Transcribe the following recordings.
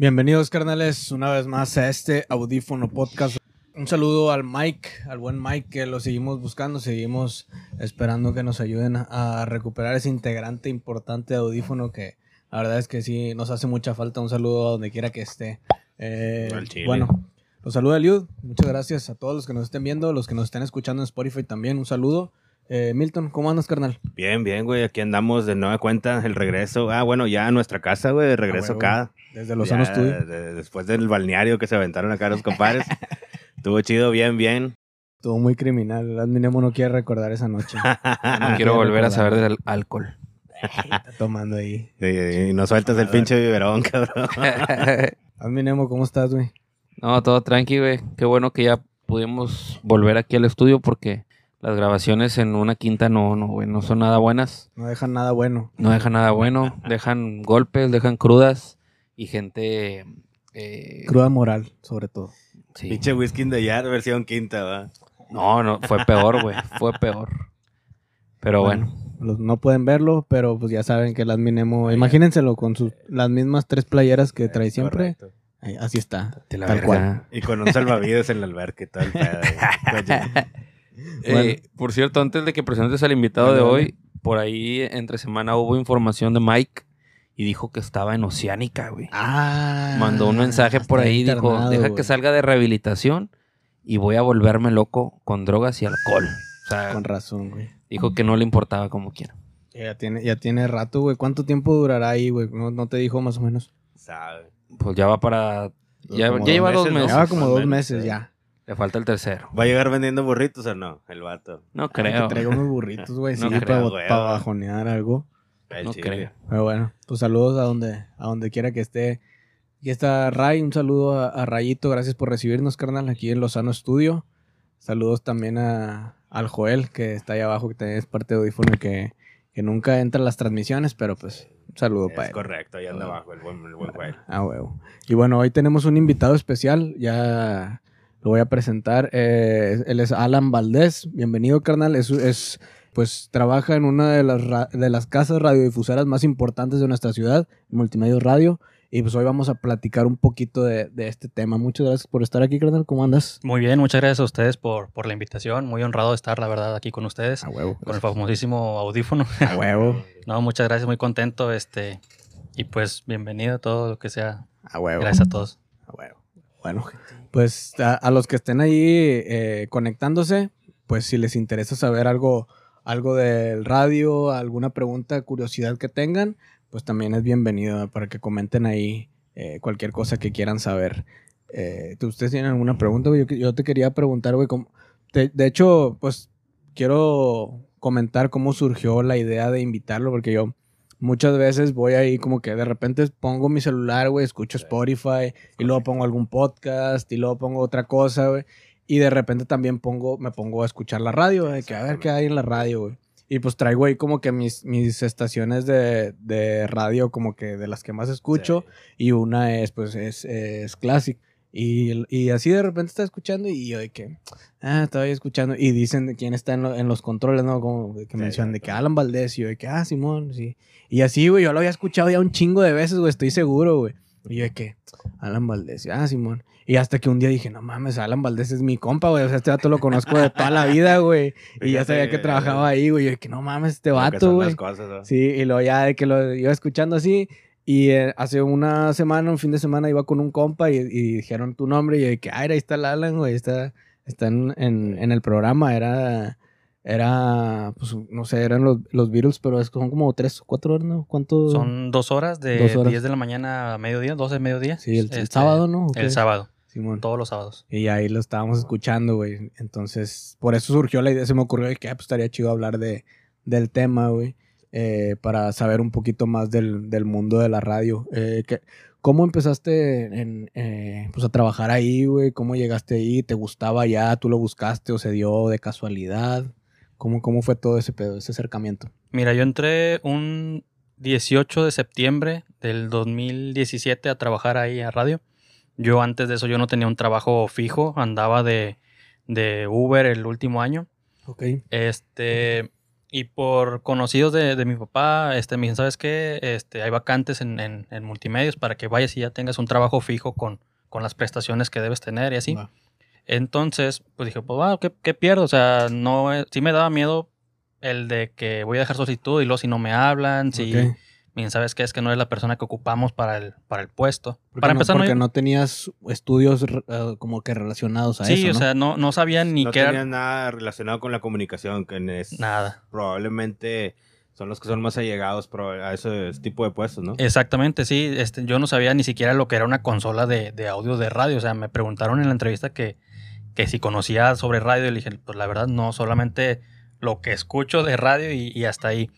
Bienvenidos, carnales, una vez más a este audífono podcast. Un saludo al Mike, al buen Mike, que lo seguimos buscando, seguimos esperando que nos ayuden a recuperar ese integrante importante de audífono que la verdad es que sí nos hace mucha falta. Un saludo a donde quiera que esté. Eh, bueno, los saluda Eliud. Muchas gracias a todos los que nos estén viendo, los que nos estén escuchando en Spotify también. Un saludo. Eh, Milton, ¿cómo andas, carnal? Bien, bien, güey. Aquí andamos de nueva cuenta, el regreso. Ah, bueno, ya a nuestra casa, güey, de regreso acá. Desde los años tuyos. después del balneario que se aventaron acá los compadres. Estuvo chido, bien, bien. Estuvo muy criminal. El Adminemo no quiere recordar esa noche. no, quiero volver a saber del alcohol. Está tomando ahí. y no sueltas el pinche biberón, cabrón. Adminemo, ¿cómo estás, güey? No, todo tranqui, güey. Qué bueno que ya pudimos volver aquí al estudio porque las grabaciones en una quinta no, no, güey, no son nada buenas. No dejan nada bueno. No dejan nada bueno. dejan golpes, dejan crudas y gente... Eh... Cruda moral, sobre todo. Sí. Pinche whisky de yard, versión quinta, ¿va? No, no, fue peor, güey. Fue peor. Pero bueno. no pueden verlo, pero pues ya saben que las Minemo, imagínenselo con sus, las mismas tres playeras que trae siempre. así está. tal cual. Y con un salvavidas en la alberca y Eh, por cierto, antes de que presentes al invitado de hoy, por ahí entre semana hubo información de Mike y dijo que estaba en Oceánica, güey. Ah. Mandó un mensaje por ahí, dijo, deja que salga de rehabilitación y voy a volverme loco con drogas y alcohol. con razón, güey. Dijo que no le importaba como quiera. Ya tiene, ya tiene rato, güey. ¿Cuánto tiempo durará ahí, güey? ¿No, te dijo más o menos? Sabe. Pues ya va para... Ya, lleva dos meses. Lleva como dos meses ya. Le falta el tercero. ¿Va a llegar vendiendo burritos o no? El vato. No creo. Que traiga unos burritos, güey. sí, para, bajonear algo. no creo. Pero bueno, pues saludos a donde, a donde quiera que esté. Aquí está Ray. Un saludo a, Rayito. Gracias por recibirnos, carnal, aquí en Lozano Studio. Saludos también a, al Joel, que está ahí abajo, que también es parte de Audífono y que, que nunca entra en las transmisiones, pero pues un saludo para él. Es correcto, ahí anda abajo el buen, el buen Joel. Ah, huevo. Y bueno, hoy tenemos un invitado especial. Ya lo voy a presentar. Eh, él es Alan Valdés. Bienvenido, carnal. Es, es, pues trabaja en una de las, de las casas radiodifusoras más importantes de nuestra ciudad, Multimedia Radio. Y pues hoy vamos a platicar un poquito de, este tema. Muchas gracias por estar aquí, carnal. ¿Cómo andas? Muy bien, muchas gracias a ustedes por, por la invitación. Muy honrado de estar, la verdad, aquí con ustedes. A huevo. Con el famosísimo audífono. A huevo. no, muchas gracias, muy contento. Este, y pues bienvenido a todo lo que sea. A huevo. Gracias a todos. A huevo. Bueno, pues a, los que estén ahí eh, conectándose, pues si les interesa saber algo, algo del radio, alguna pregunta, curiosidad que tengan, pues también es bienvenido para que comenten ahí eh, cualquier cosa que quieran saber. Eh, ¿Ustedes tienen alguna pregunta? Yo, yo te quería preguntar, güey, de, de hecho, pues quiero comentar cómo surgió la idea de invitarlo, porque yo muchas veces voy ahí como que de repente pongo mi celular, güey, escucho Spotify y luego pongo algún podcast y luego pongo otra cosa, güey. Y de repente también pongo, me pongo a escuchar la radio, güey, que a ver qué hay en la radio, güey. Y pues traigo ahí como que mis, mis estaciones de, de radio como que de las que más escucho y una es pues es, es Classic. Y, y, así de repente está escuchando y yo de que, ah, estaba ahí escuchando. Y dicen de quién está en, en los controles, ¿no? Como que mencionan de que Alan Valdés y yo de que, ah, Simón, sí. Y así, güey, yo lo había escuchado ya un chingo de veces, güey, estoy seguro, güey. Y yo de que, Alan Valdés, ah, Simón. Y hasta que un día dije, no mames, Alan Valdés es mi compa, güey. O sea, este vato lo conozco de toda la vida, güey. Y ya sabía que trabajaba ahí, güey. Y yo de que, no mames, este vato, güey. Sí, y luego ya de que lo iba escuchando así. Y eh, hace una semana, un fin de semana, iba con un compa y, dijeron tu nombre. Y yo que, ah, ahí está el Alan, güey. Está, está en, en, el programa. Era, era, pues, no sé, eran los, los Beatles, pero son como tres o cuatro horas, ¿no? ¿Cuánto? Son dos horas, de 10 de la mañana a mediodía, 12 de mediodía. Sí, el, este, sábado, ¿no? El sábado. Simón. Todos los sábados. Y ahí lo estábamos escuchando, güey. Entonces, por eso surgió la idea, se me ocurrió que ah, pues, estaría chido hablar de, del tema, güey. Eh, para saber un poquito más del, del mundo de la radio. Eh, ¿Cómo empezaste en, eh, pues a trabajar ahí, güey? ¿Cómo llegaste ahí? ¿Te gustaba ya? ¿Tú lo buscaste o se dio de casualidad? ¿Cómo, cómo fue todo ese pedo, ese acercamiento? Mira, yo entré un 18 de septiembre del 2017 a trabajar ahí a radio. Yo antes de eso yo no tenía un trabajo fijo, andaba de, de Uber el último año. Ok. Este, Y por conocidos de, de mi papá, este, me dicen, ¿sabes qué? Este, hay vacantes en, en, en multimedios para que vayas y ya tengas un trabajo fijo con, con las prestaciones que debes tener y así. Entonces, pues dije, pues, wow, ¿qué, qué pierdo? O sea, no, es- sí me daba miedo el de que voy a dejar solicitud y luego si no me hablan, si. Miren, ¿sabes qué? Es que no es la persona que ocupamos para el, para el puesto. Porque Para no, empezar, no porque hay- no tenías estudios eh, como que relacionados a sí, eso, o ¿no? sea, no, no sabían ni no qué era tenías nada relacionado con la comunicación, que es nada. probablemente son los que son más allegados a ese tipo de puestos, ¿no? Exactamente, sí. Este, yo no sabía ni siquiera lo que era una consola de, de audio de radio. O sea, me preguntaron en la entrevista que, que si conocía sobre radio. Y le dije, pues la verdad no, solamente lo que escucho de radio y, y hasta ahí.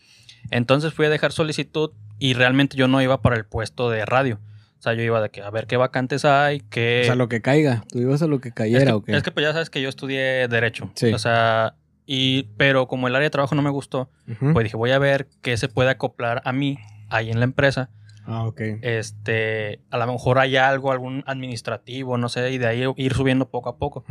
Entonces fui a dejar solicitud y realmente yo no iba para el puesto de radio. O sea, yo iba de que a ver qué vacantes hay, qué... O sea, lo que caiga. Tú ibas a lo que es, cayera que, o qué. es que pues ya sabes que yo estudié Derecho. Sí. O sea, y, pero como el área de trabajo no me gustó, pues dije, voy a ver qué se puede acoplar a mí ahí en la empresa Ah, ok. este, a lo mejor hay algo, algún administrativo, no sé, y de ahí ir subiendo poco a poco.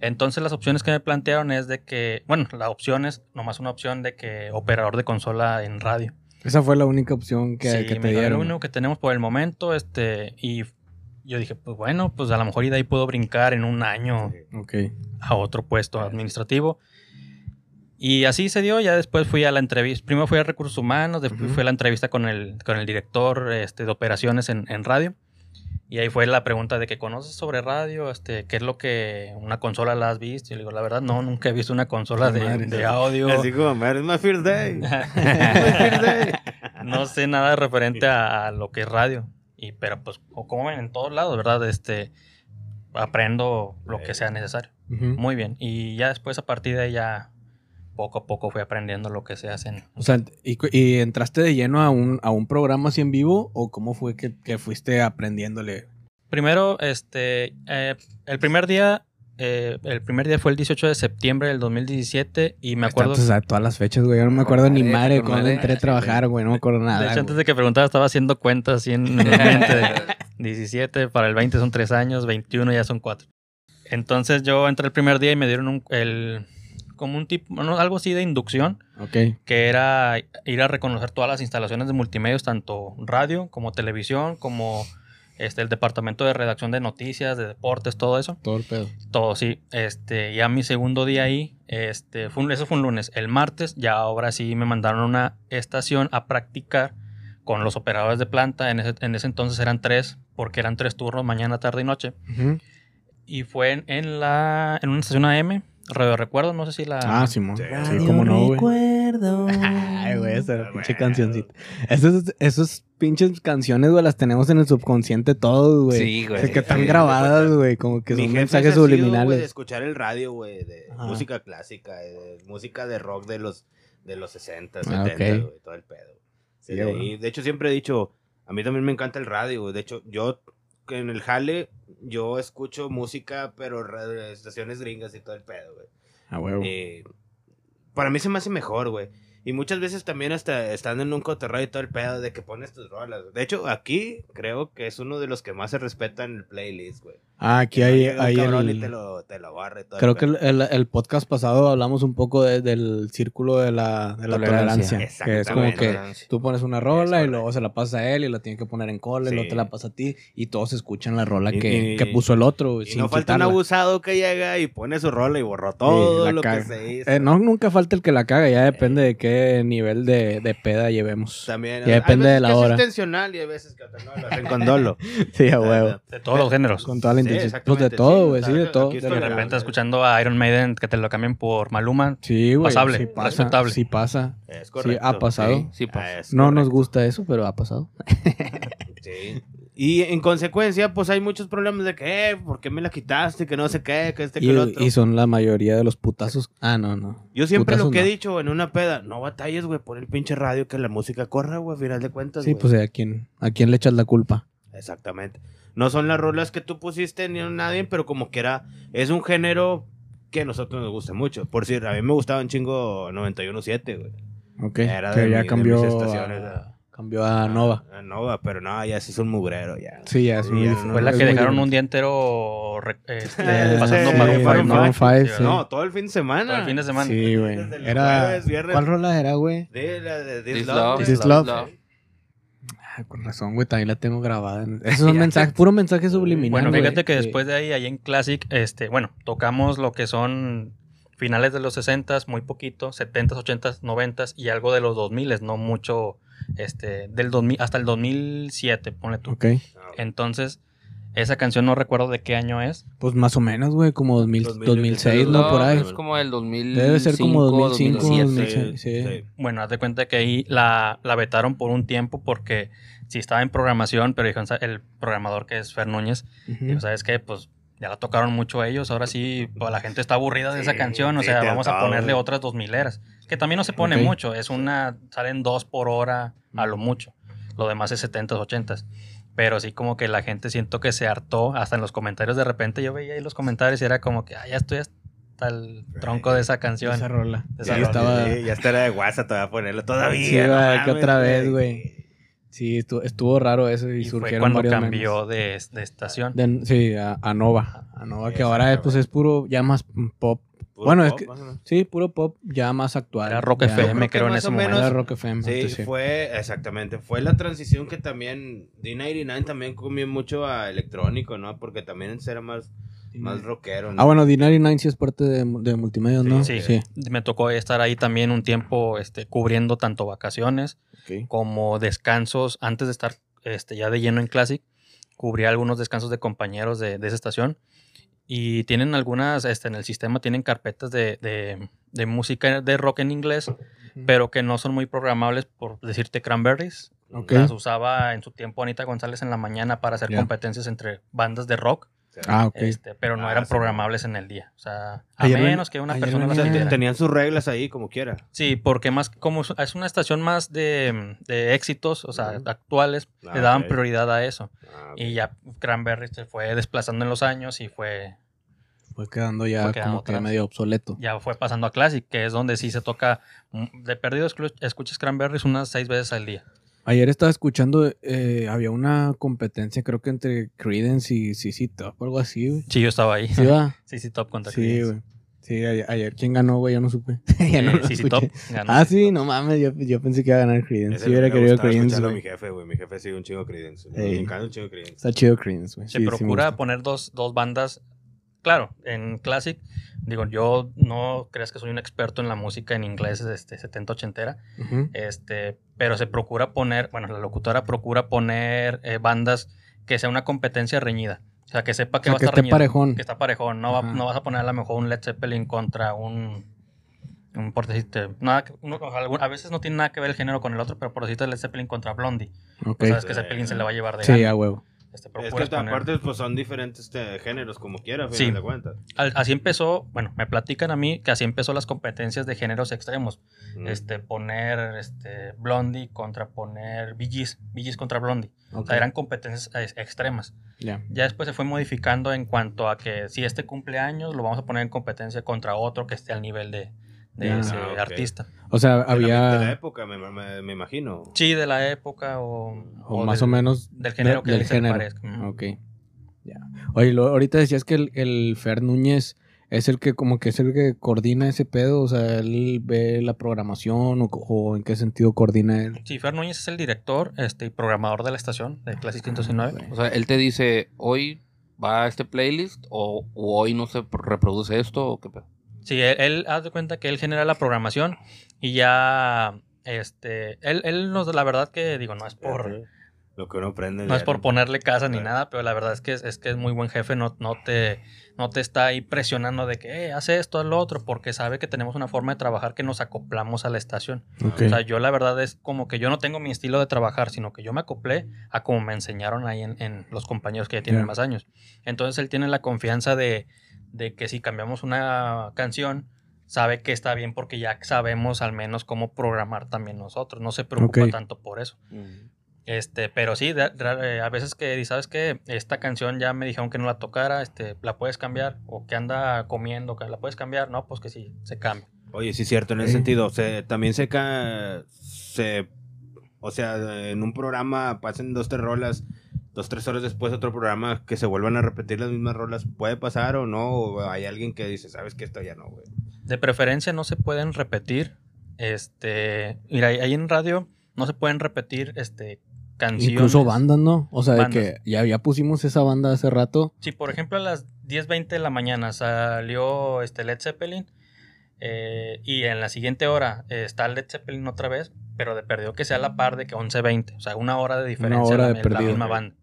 Entonces las opciones que me plantearon es de que, bueno, la opción es nomás una opción de que operador de consola en radio. Esa fue la única opción que, Sí, que te dijo, "Es dieron. lo único que tenemos por el momento, este, y yo dije, pues bueno, pues a lo mejor y de ahí puedo brincar en un año Ok. a otro puesto administrativo. Y así se dio, ya después fui a la entrevista, primero fui a recursos humanos, después Ujú. fui a la entrevista con el, con el director este, de operaciones en, en radio. Y ahí fue la pregunta de que conoces sobre radio, este, qué es lo que una consola la has visto. Y le digo, la verdad, no, nunca he visto una consola de, Madre. de audio. Así como, "Man, it's my first day. My first day. no sé nada referente a, a lo que es radio. Y, pero pues, o como ven en todos lados, ¿verdad? Este, aprendo lo que sea necesario. Ujú. Muy bien. Y ya después, a partir de ahí, ya poco a poco fui aprendiendo lo que se hace. en- O sea, ¿y, entraste de lleno a un, a un programa así en vivo o cómo fue que, que fuiste aprendiéndole? Primero, este, eh, el primer día, eh, el primer día fue el 18 de septiembre del 2017 y me acuerdo... Tantos, o sea, todas las fechas, güey. Yo no me acuerdo ni Madre, cuando madre. entré a trabajar, güey. No me acuerdo nada. de hecho, antes de que preguntara, estaba haciendo cuentas así en, en mi mente. de 17, para el 20 son 3 años, 21 ya son 4. Entonces yo entré el primer día y me dieron un, el, como un tipo, algo así de inducción, Ok. que era ir a reconocer todas las instalaciones de multimedios, tanto radio como televisión, como este, el departamento de redacción de noticias, de deportes, todo eso. Todo el pedo. Todo, sí. Este, ya mi segundo día ahí, este, fue un- eso fue un lunes. El martes, ya ahora sí me mandaron a una estación a practicar con los operadores de planta. En ese, en ese entonces eran tres, porque eran tres turnos, mañana, tarde y noche. Ujú. Y fue en, en la, en una estación AM, Radio Recuerdo, no sé si la... Ah, Simón. Sí. Sí, no, güey. Recuerdo. Ay, güey, esa Bueno. pinche cancioncita. Esas, esas pinches canciones, güey, las tenemos en el subconsciente todos, güey. Sí, güey. O sea, que están Sí, grabadas, güey, como que son mensajes ha sido, güey, de subliminales. escuchar el radio, güey, de Ajá. música clásica, de música de rock de los de los 60, Ah, 70, ok. güey, todo el pedo. Sí, güey. ahí- de hecho, siempre he dicho, a mí también me encanta el radio, güey. De hecho, yo que en el jale, yo escucho música, pero estaciones gringas y todo el pedo, güey. Ah, huevo. Eh, para mí se me hace mejor, güey. Y muchas veces también hasta están en un cotorreo y todo el pedo de que pones tus rolas. De hecho, aquí creo que es uno de los que más se respetan el playlist, güey. Ah, aquí hay, hay el... y te lo, te lo barre todo Creo el que el, el- el podcast pasado hablamos un poco de- del círculo de la, de la Tolerancia. tolerancia. Que es como que tú pones una rola y luego se la pasa a él y la tiene que poner en cola y luego Sí. te la pasa a ti y todos escuchan la rola Y- que, y- que puso el otro. güey, Y sin no falta un abusado que llega y pone su rola y borró todo lo caga. que se hizo. Eh, no, nunca falta el que la caga, ya depende de qué nivel de, de peda llevemos. También. Ya depende hay de veces la que hora. Es intencional y hay veces que no lo hacen con dolo. Sí, a huevo. De todos los géneros. Con toda la Sí, intención. pues de todo, sí, güey, sí, de todo. de De repente escuchando a Iron Maiden que te lo cambien por Maluma. Sí, güey. Pasable, sí pasa, respetable. Sí pasa. Es Sí, ha pasado. Sí, sí, es No nos gusta eso, pero ha pasado. Sí. Y en consecuencia, pues hay muchos problemas de que, eh, ¿por qué me la quitaste? Que no sé qué, que este, que Y, el otro. y son la mayoría de los putazos. Ah, no, no. Yo siempre Putazos lo que he no. dicho en una peda, no batalles, güey, por el pinche radio que la música corra, güey, a final de cuentas. Sí, pues ¿a quién, ¿a quién le echas la culpa? Exactamente. No son las rolas que tú pusiste ni a nadie, pero como que era, es un género que a nosotros nos gusta mucho. Por decir, a mí me gustaba un chingo 91.7, güey. Ok. Era que de ya mi- de cambió. mis estaciones, a- Cambió a Nova. A Nova, pero no, ya sí es un mugrero, ya. Sí, ya es. Fue la que dejaron un día entero re- este, pasando sí, Maroon Maroon 5, Maroon ¿no? five, Sí, sí. No, todo el fin de semana. Todo el fin de semana. Sí, güey. Era... jueves. ¿Cuál rola era, güey? De la de This, This Love. Love, This Is Love. Love. Ah, con razón, güey, también la tengo grabada. Esos son mensajes, puro mensaje subliminal, Bueno, güey. fíjate que después de ahí, ahí en Classic, este, bueno, tocamos lo que son finales de los 60s, muy poquito, 70s, 80s, 90s y algo de los 2000s, no mucho, este, del 2000, hasta el 2007, ponle tú. Ok. Entonces, esa canción no recuerdo de qué año es. Pues más o menos, güey, como 2000, 2000, 2006, ¿no? Por ahí. Es como el 2005, Debe ser como 2005, 2007. 2006. Sí. sí. Bueno, haz de cuenta que ahí la, la vetaron por un tiempo porque sí estaba en programación, pero dijo el programador que es Fer Núñez, Ujú. dijo, ¿sabes qué? Pues ya la tocaron mucho ellos, ahora sí, pues, la gente está aburrida de esa Sí, canción, o sí, sea, vamos a ponerle otras dos mileras. Que también no se pone Ok. mucho, es una, salen dos por hora a lo mucho. Lo demás es 70s, 80s. Pero sí como que la gente siento que se hartó, hasta en los comentarios de repente yo veía ahí los comentarios y era como que, ah, ya estoy hasta el tronco de esa canción. Esa rola. Esa rola. estaba... Sí, ya estará de WhatsApp, te voy a ponerlo todavía. Sí, no va, que otra vez, güey. Sí, estuvo, estuvo raro eso y, Y fue cuando varios cambió de, de estación. De- sí, a, a Nova. A Nova, que ahora Exactamente. pues es puro, ya más pop. Puro Bueno, es pop, que- más o menos. Sí, puro pop ya más actual. Era Rock Ya- FM, creo que en más ese o momento. menos- Era Rock FM. Sí, antes, sí. fue, exactamente, fue la transición que también D99 también comió mucho a electrónico, ¿no? Porque también era más, más rockero, ¿no? Ah, bueno, D99 sí es parte de, de multimedia, ¿no? Sí, me tocó estar ahí también un tiempo este, cubriendo tanto vacaciones como descansos antes de estar este, ya de lleno en Classic. Cubría algunos descansos de compañeros de, de esa estación. Y tienen algunas, este, en el sistema tienen carpetas de, de- de música de rock en inglés, pero que no son muy programables, por decirte Cranberries. Las usaba en su tiempo Anita González en la mañana para hacer competencias entre bandas de rock, Ah, ok. este, pero no Ah, eran sí. programables en el día. O sea, a Ayer menos que una persona las tenían sus reglas ahí como quiera. Sí, porque más como es- una estación más de, de éxitos, o sea, actuales, Ah, le daban prioridad a eso. Ah. Y ya Cranberry se fue desplazando en los años y fue Fue quedando ya Fue quedando como que medio obsoleto. ya fue pasando a Classic, que es donde sí se toca mm, de perdido escu- escuchas Cranberries unas seis veces al día. Ayer estaba escuchando, eh, había una competencia, creo que entre Credence y CC Top, algo así, güey. Sí, yo estaba ahí. ¿Sí va? sí, sí, Top contra Sí, Creedence. güey. Sí, ayer, ayer. ¿quién ganó, güey? Yo no supe. ya no Eh, lo sí, sí, escuché. Top. ganó. Ah, sí, no mames, yo, yo pensé que iba a ganar Creedence. Ese Sí, hubiera querido güey. mi jefe, güey. Mi jefe sigue un chingo Creedence. Ey. Me encanta un chingo Creedence. Está chido Creedence, güey. Se Sí, sí procura gusta. poner dos, dos bandas. Claro, en Classic, digo, yo no creas que soy un experto en la música en inglés este, 70-80era, Ujú. este, pero se procura poner, bueno, la locutora procura poner eh, bandas que sea una competencia reñida. O sea, que sepa que O sea, va a estar esté reñida, parejón. Que está parejón. No, va- Ajá. no vas a poner a lo mejor un Led Zeppelin contra un. un por decirte, nada, que- uno- a veces no tiene nada que ver el género con el otro, pero por decirte Led Zeppelin contra Blondie. Ok. Pues sabes que. Zeppelin se le va a llevar de Sí, gana. a huevo. Este, Es que poner- aparte pues son diferentes este, géneros como quiera, a Sí. de cuentas. Al- Así empezó, bueno, me platican a mí que así empezó las competencias de géneros extremos. Mm. Este, poner este, Blondie contra poner Bee Gees contra Blondie. O Ok. sea, eran competencias eh, extremas. Ya. Ya después se fue modificando en cuanto a que si este cumpleaños lo vamos a poner en competencia contra otro que esté al nivel de, de ese Ah, ok. artista. O sea, De la- De la había. época, me, me- me imagino. Sí, de la época o, O más del- o menos. del género que del género. parezca. Ok. Ya. Oye, lo- ahorita decías que el, el Fer Núñez es el que como que es el que coordina ese pedo, o sea, él ve la programación o, o en qué sentido coordina él. Sí, Fer Núñez es el director este, y programador de la estación de Classic 109. O sea, él te dice, hoy va este playlist o, o hoy no se reproduce esto o qué pedo. Sí, él, él haz de cuenta que él genera la programación y ya, este, él, él nos, la verdad que digo, no es por, Lo que uno aprende. no es por ponerle casa ni Claro. nada, pero la verdad es que es, es que es muy buen jefe, no, no te, no te está ahí presionando de que, eh, hace esto, haz lo otro, porque sabe que tenemos una forma de trabajar que nos acoplamos a la estación. Ok. O sea, yo la verdad es como que yo no tengo mi estilo de trabajar, sino que yo me acoplé a como me enseñaron ahí en, en los compañeros que ya tienen más años. Entonces él tiene la confianza de, de que si cambiamos una canción, sabe que está bien porque ya sabemos al menos cómo programar también nosotros. No se preocupa tanto por eso. Este, pero sí, de- de- a veces que, ¿sabes qué? Esta canción ya me dijeron que no la tocara, este, la puedes cambiar, o que anda comiendo, que la puedes cambiar, no, pues que sí, se cambia. Oye, sí, cierto, en ese Sí. sentido. Se, también se, ca- se O sea, en un programa pasen dos, tres rolas, dos, tres horas después otro programa que se vuelvan a repetir las mismas rolas. ¿Puede pasar o no? ¿O hay alguien que dice, sabes que esto ya no, güey? De preferencia no se pueden repetir. Este, mira, ahí en radio no se pueden repetir este canciones. Incluso bandas, ¿no? O sea, de que ya, ya pusimos esa banda hace rato. Si por ejemplo a las 10.20 de la mañana salió este Led Zeppelin eh, y en la siguiente hora eh, está Led Zeppelin otra vez, pero de perdió que sea a la par de que 11.20, o sea, una hora de diferencia hora la, de la perdido. misma banda.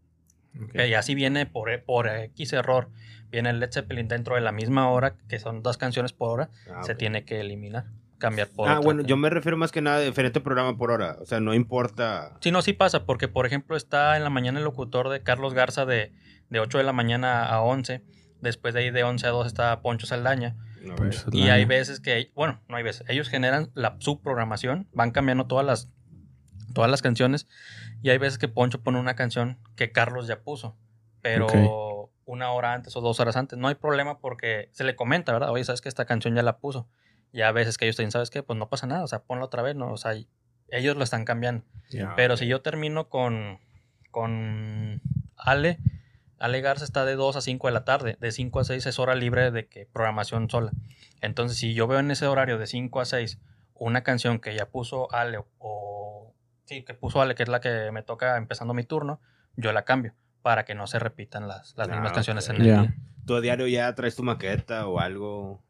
Que ya si viene por, por X error, viene el Led Zeppelin dentro de la misma hora, que son dos canciones por hora, Ah, se tiene que eliminar, cambiar por Ah, otra. bueno, yo me refiero más que nada a diferente programa por hora. O sea, no importa. Sí, no, sí pasa, porque por ejemplo está en la mañana el locutor de Carlos Garza de, de 8 de la mañana a 11, después de ahí de 11 a 2 está Poncho Saldaña, ver. y hay veces que, bueno, no hay veces, ellos generan la subprogramación, van cambiando todas las, todas las canciones, y hay veces que Poncho pone una canción que Carlos ya puso, pero una hora antes o dos horas antes, no hay problema porque se le comenta, ¿verdad? Oye, ¿sabes que esta canción ya la puso? Y a veces que ellos te dicen, ¿sabes qué? Pues no pasa nada, o sea, ponla otra vez, ¿no? O sea, ellos lo están cambiando. Pero si yo termino con, con Ale, Ale Garza está de 2 a 5 de la tarde. De 5 a 6 es hora libre de que programación sola. Entonces, si yo veo en ese horario de 5 a 6 una canción que ya puso Ale o... Sí, que puso Ale, que es la que me toca empezando mi turno, yo la cambio para que no se repitan las, las Ah, mismas canciones ok. en el Ya. día. ¿Tú a diario ya traes tu maqueta o algo?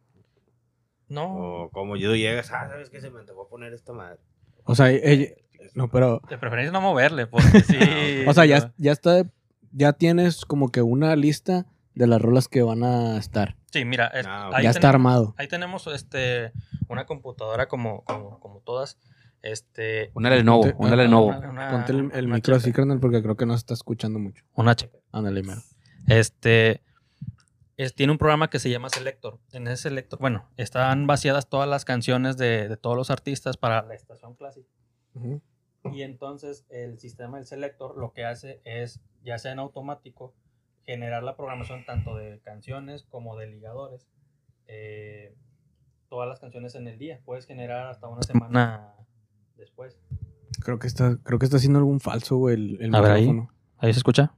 No, O como yo llegas, ah, ¿sabes qué? Se me antojó poner esta madre. O sea, ella- no, pero, de preferencia no moverle, porque sí. o sea, ya, ya está, ya tienes como que una lista de las rolas que van a estar. Sí, mira, es- Ah, ahí ya está armado. Ahí tenemos este una computadora como, como, como todas. Este, Una Lenovo, Ponte- una ah, Lenovo. una- una- Ponte el, el una micro HP. así, carnal, porque creo que no se está escuchando mucho. Una HP. Ándale, mero. Este es- tiene un programa que se llama Selector. En ese Selector, bueno, están vaciadas todas las canciones de, de todos los artistas para la estación clásica. Y entonces el sistema del Selector lo que hace es, ya sea en automático, generar la programación tanto de canciones como de ligadores. eh, todas las canciones en el día. Puedes generar hasta una semana después. Creo que está, creo que está haciendo algún falso, güey, el, el A ver, ahí. micrófono. ¿Ahí se escucha?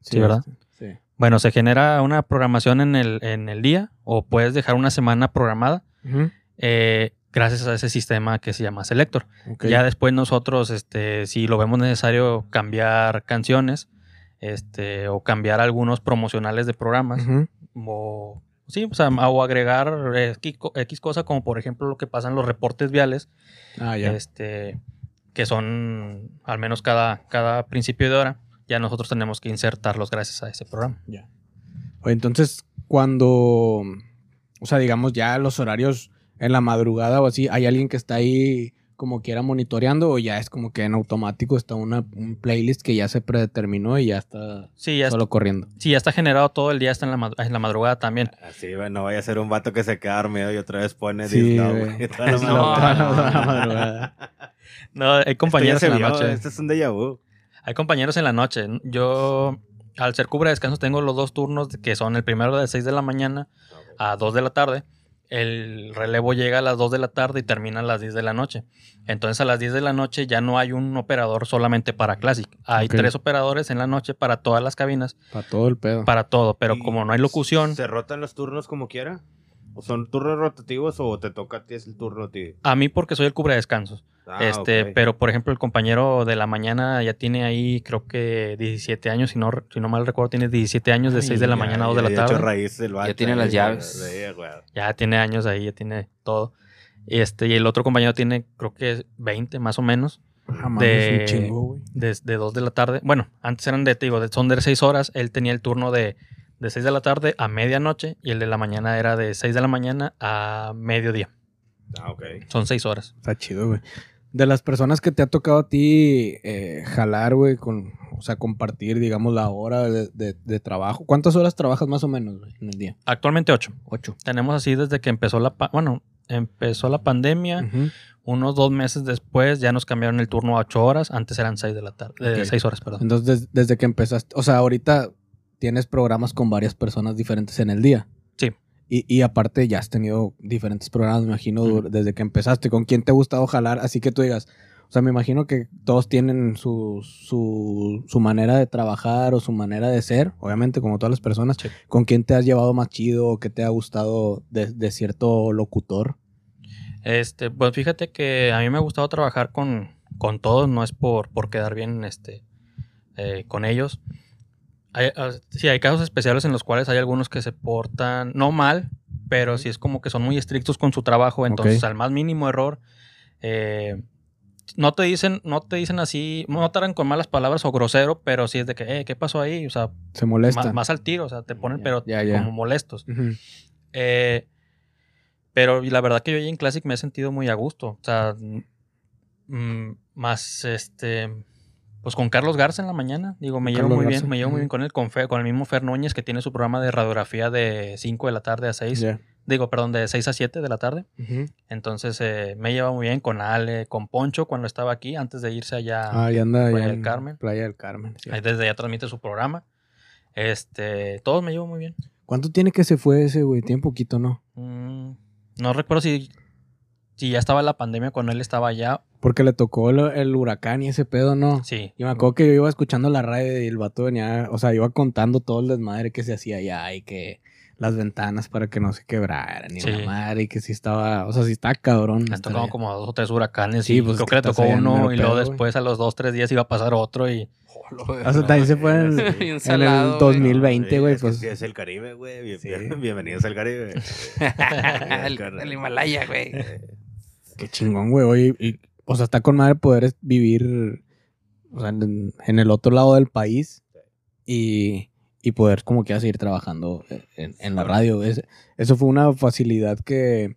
Sí, ¿verdad? este, Sí. Bueno, se genera una programación en el, en el día o puedes dejar una semana programada eh, gracias a ese sistema que se llama Selector. Ya después nosotros, este, si lo vemos necesario cambiar canciones este, o cambiar algunos promocionales de programas o, sí, o, sea, o agregar X, X cosa como por ejemplo lo que pasa en los reportes viales, Ah, ya. este, que son al menos cada, cada principio de hora, ya nosotros tenemos que insertarlos gracias a ese programa. Ya. Oye, entonces, cuando, o sea, digamos ya los horarios en la madrugada o así, ¿hay alguien que está ahí como quiera monitoreando o ya es como que en automático está una, un playlist que ya se predeterminó y ya está Sí, ya, solo está, corriendo? sí, ya está generado todo el día, está en la, mad- en la madrugada también. Así, güey, no vaya a ser un vato que se queda dormido y otra vez pone Sí, Love, güey. toda la madrugada. no, toda la no. madrugada. No, hay compañeros en la vio, noche. Este es un déjà vu. Hay compañeros en la noche. Yo, al ser cubre descanso, tengo los dos turnos que son el primero de 6 de la mañana a 2 de la tarde. El relevo llega a las 2 de la tarde y termina a las 10 de la noche. Entonces a las 10 de la noche ya no hay un operador solamente para Classic. Hay tres operadores en la noche para todas las cabinas, Para todo el pedo. para todo. Pero ¿Y como no hay locución, ¿Se rotan los turnos como quiera? ¿O son turnos rotativos o te toca a ti es el turno a ti? a mí porque soy el cubre descansos. Ah, este, pero por ejemplo el compañero de la mañana ya tiene ahí creo que 17 años, si no, si no mal recuerdo tiene 17 años de Ay, 6 de la Ya, mañana a 2 ya de la hecho tarde. vato, tiene las llaves. Ya tiene años ahí, ya tiene todo. Este, y el otro compañero tiene creo que 20 más o menos, Ah, mames, de- un chingo, güey. desde 2 de la tarde. Bueno, antes eran de, te digo, de- son de 6 horas, él tenía el turno de, de 6 de la tarde a medianoche y el de la mañana era de 6 de la mañana a mediodía. Ah, ok. Son 6 horas. Está chido, güey. De las personas que te ha tocado a ti eh, jalar, güey, con, o sea, compartir, digamos, la hora de, de- de trabajo. ¿Cuántas horas trabajas más o menos, güey, en el día? Actualmente 8. Ocho. Tenemos así desde que empezó la, pa- bueno, empezó la pandemia. Unos dos meses después ya nos cambiaron el turno a 8 horas. Antes eran 6 de la tarde. Ok. 6 horas, perdón. Entonces, des- desde que empezaste, o sea, ahorita tienes programas con varias personas diferentes en el día. Sí. Y, y aparte ya has tenido diferentes programas, me imagino, desde que empezaste. ¿Con quién te ha gustado jalar? Así que tú digas, O sea, me imagino que todos tienen su, su, su manera de trabajar o su manera de ser, obviamente, como todas las personas. Sí. ¿Con quién te has llevado más chido o qué te ha gustado de, de cierto locutor? Este, pues fíjate que a mí me ha gustado trabajar con, con todos, no es por, por quedar bien este, eh, con ellos. Hay, ah, sí, hay casos especiales en los cuales hay algunos que se portan, no mal, pero sí es como que son muy estrictos con su trabajo, entonces al más mínimo error, eh, no te dicen, no te dicen así, no te harán con malas palabras o grosero, pero sí es de que, eh, ¿qué pasó ahí? O sea, Se molesta. más, más al tiro, o sea, te ponen, pero como molestos. Eh, pero la verdad que yo en Classic me he sentido muy a gusto. O sea, mm, más este. Pues con Carlos Garza en la mañana. Digo, me llevo Carlos muy Garza, bien. Me llevo muy bien con él. Con, Fe- con el mismo Fer Núñez que tiene su programa de radiografía de 5 de la tarde a 6. Ya. Digo, perdón, de 6 a 7 de la tarde. Entonces eh, me he llevado muy bien con Ale, con Poncho cuando estaba aquí, antes de irse allá. Ah, y anda Playa del en Carmen. Playa del Carmen. sí. Ahí desde allá transmite su programa. Este, todos me llevo muy bien. ¿Cuánto tiene que se fue ese, güey? Tiene poquito, ¿no? Mm, no recuerdo si, si ya estaba la pandemia cuando él estaba allá. Porque le tocó el, el huracán y ese pedo, ¿no? Sí. Y me acuerdo que yo iba escuchando la radio y el vato venía, o sea, iba contando todo el desmadre que se hacía allá y que las ventanas para que no se quebraran y Sí. la madre y que sí estaba, o sea, sí está cabrón. Le han estar tocado allá. como dos o tres huracanes. Sí, y pues, creo que le tocó uno y luego pedo, después a los dos, tres días iba a pasar otro y O sea, también se fue en, en el salado, güey. 2020, Sí, güey, pues. es el Caribe, güey. Bien- Sí. Bienvenidos al Caribe. el, el Himalaya, güey. Qué chingón, güey. Y, o sea, está con madre poder vivir o sea, en, en el otro lado del país y, y poder como que seguir trabajando en, en la radio. Es- eso fue una facilidad que,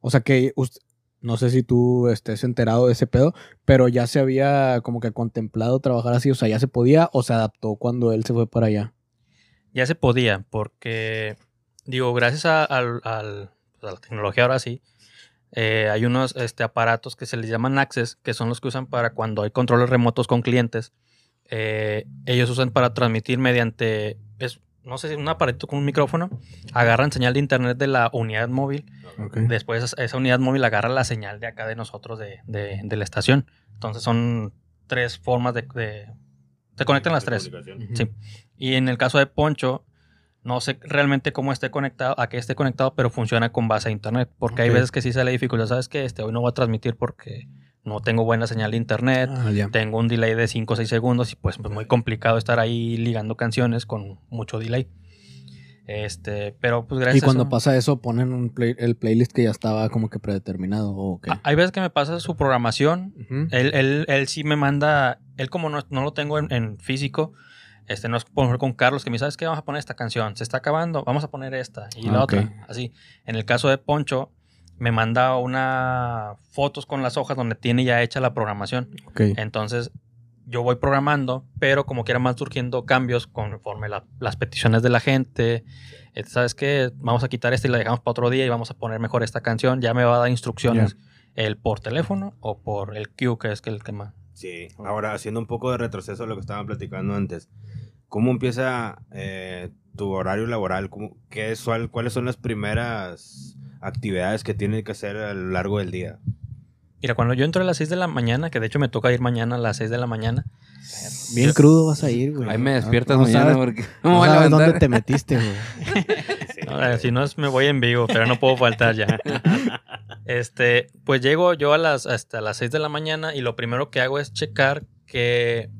o sea, que us- no sé si tú estés enterado de ese pedo, pero ya se había como que contemplado trabajar así, o sea, ya se podía o se adaptó cuando él se fue para allá. ya se podía porque, digo, gracias a, pues, a la tecnología ahora sí, eh, hay unos este, aparatos que se les llaman Access, que son los que usan para cuando hay controles remotos con clientes. Eh, ellos usan para transmitir mediante, es, no sé, un aparatito con un micrófono, agarran señal de internet de la unidad móvil Después esa- unidad móvil agarra la señal de acá de nosotros de, de- de la estación. Entonces son tres formas de... de- se conectan las tres. Sí. Y en el caso de Poncho, no sé realmente cómo esté conectado, a qué esté conectado, pero funciona con base a internet. Porque hay veces que sí sale dificultad. ¿Sabes qué? Este, hoy no voy a transmitir porque no tengo buena señal de internet. Ah. Tengo un delay de 5 o 6 segundos y pues es muy complicado estar ahí ligando canciones con mucho delay. Este, pero pues gracias Y cuando a eso- pasa eso, ponen un play- el playlist que ya estaba como que predeterminado o qué. Hay veces que me pasa su programación. Ujú. Él, él, él sí me manda, él como no, no lo tengo en, en físico, este no es por ejemplo con Carlos que me dice, ¿sabes qué? Vamos a poner esta canción, se está acabando, vamos a poner esta y la Ah, otra. Así. En el caso de Poncho, me manda una fotos con las hojas donde tiene ya hecha la programación. Ok. Entonces, yo voy programando, pero como quiera van surgiendo cambios conforme la- las peticiones de la gente. Eh, ¿Sabes qué? Vamos a quitar esta y la dejamos para otro día y vamos a poner mejor esta canción. Ya me va a dar instrucciones él por teléfono o por el Q, que es que el que más. Sí, ahora haciendo un poco de retroceso a lo que estaban platicando antes, ¿cómo empieza eh, tu horario laboral? ¿Cómo- qué es, cuál- ¿Cuáles son las primeras actividades que tienes que hacer a lo largo del día? Mira, cuando yo entro a las 6 de la mañana, que de hecho me toca ir mañana a las 6 de la mañana, Bien crudo vas a ir, güey. Ahí me despiertas No mañana sabes- porque No no sabes dónde te metiste, güey. Si no es, me voy en vivo, pero no puedo faltar ya. Este, pues llego yo a las, hasta las 6 de la mañana y lo primero que hago es checar que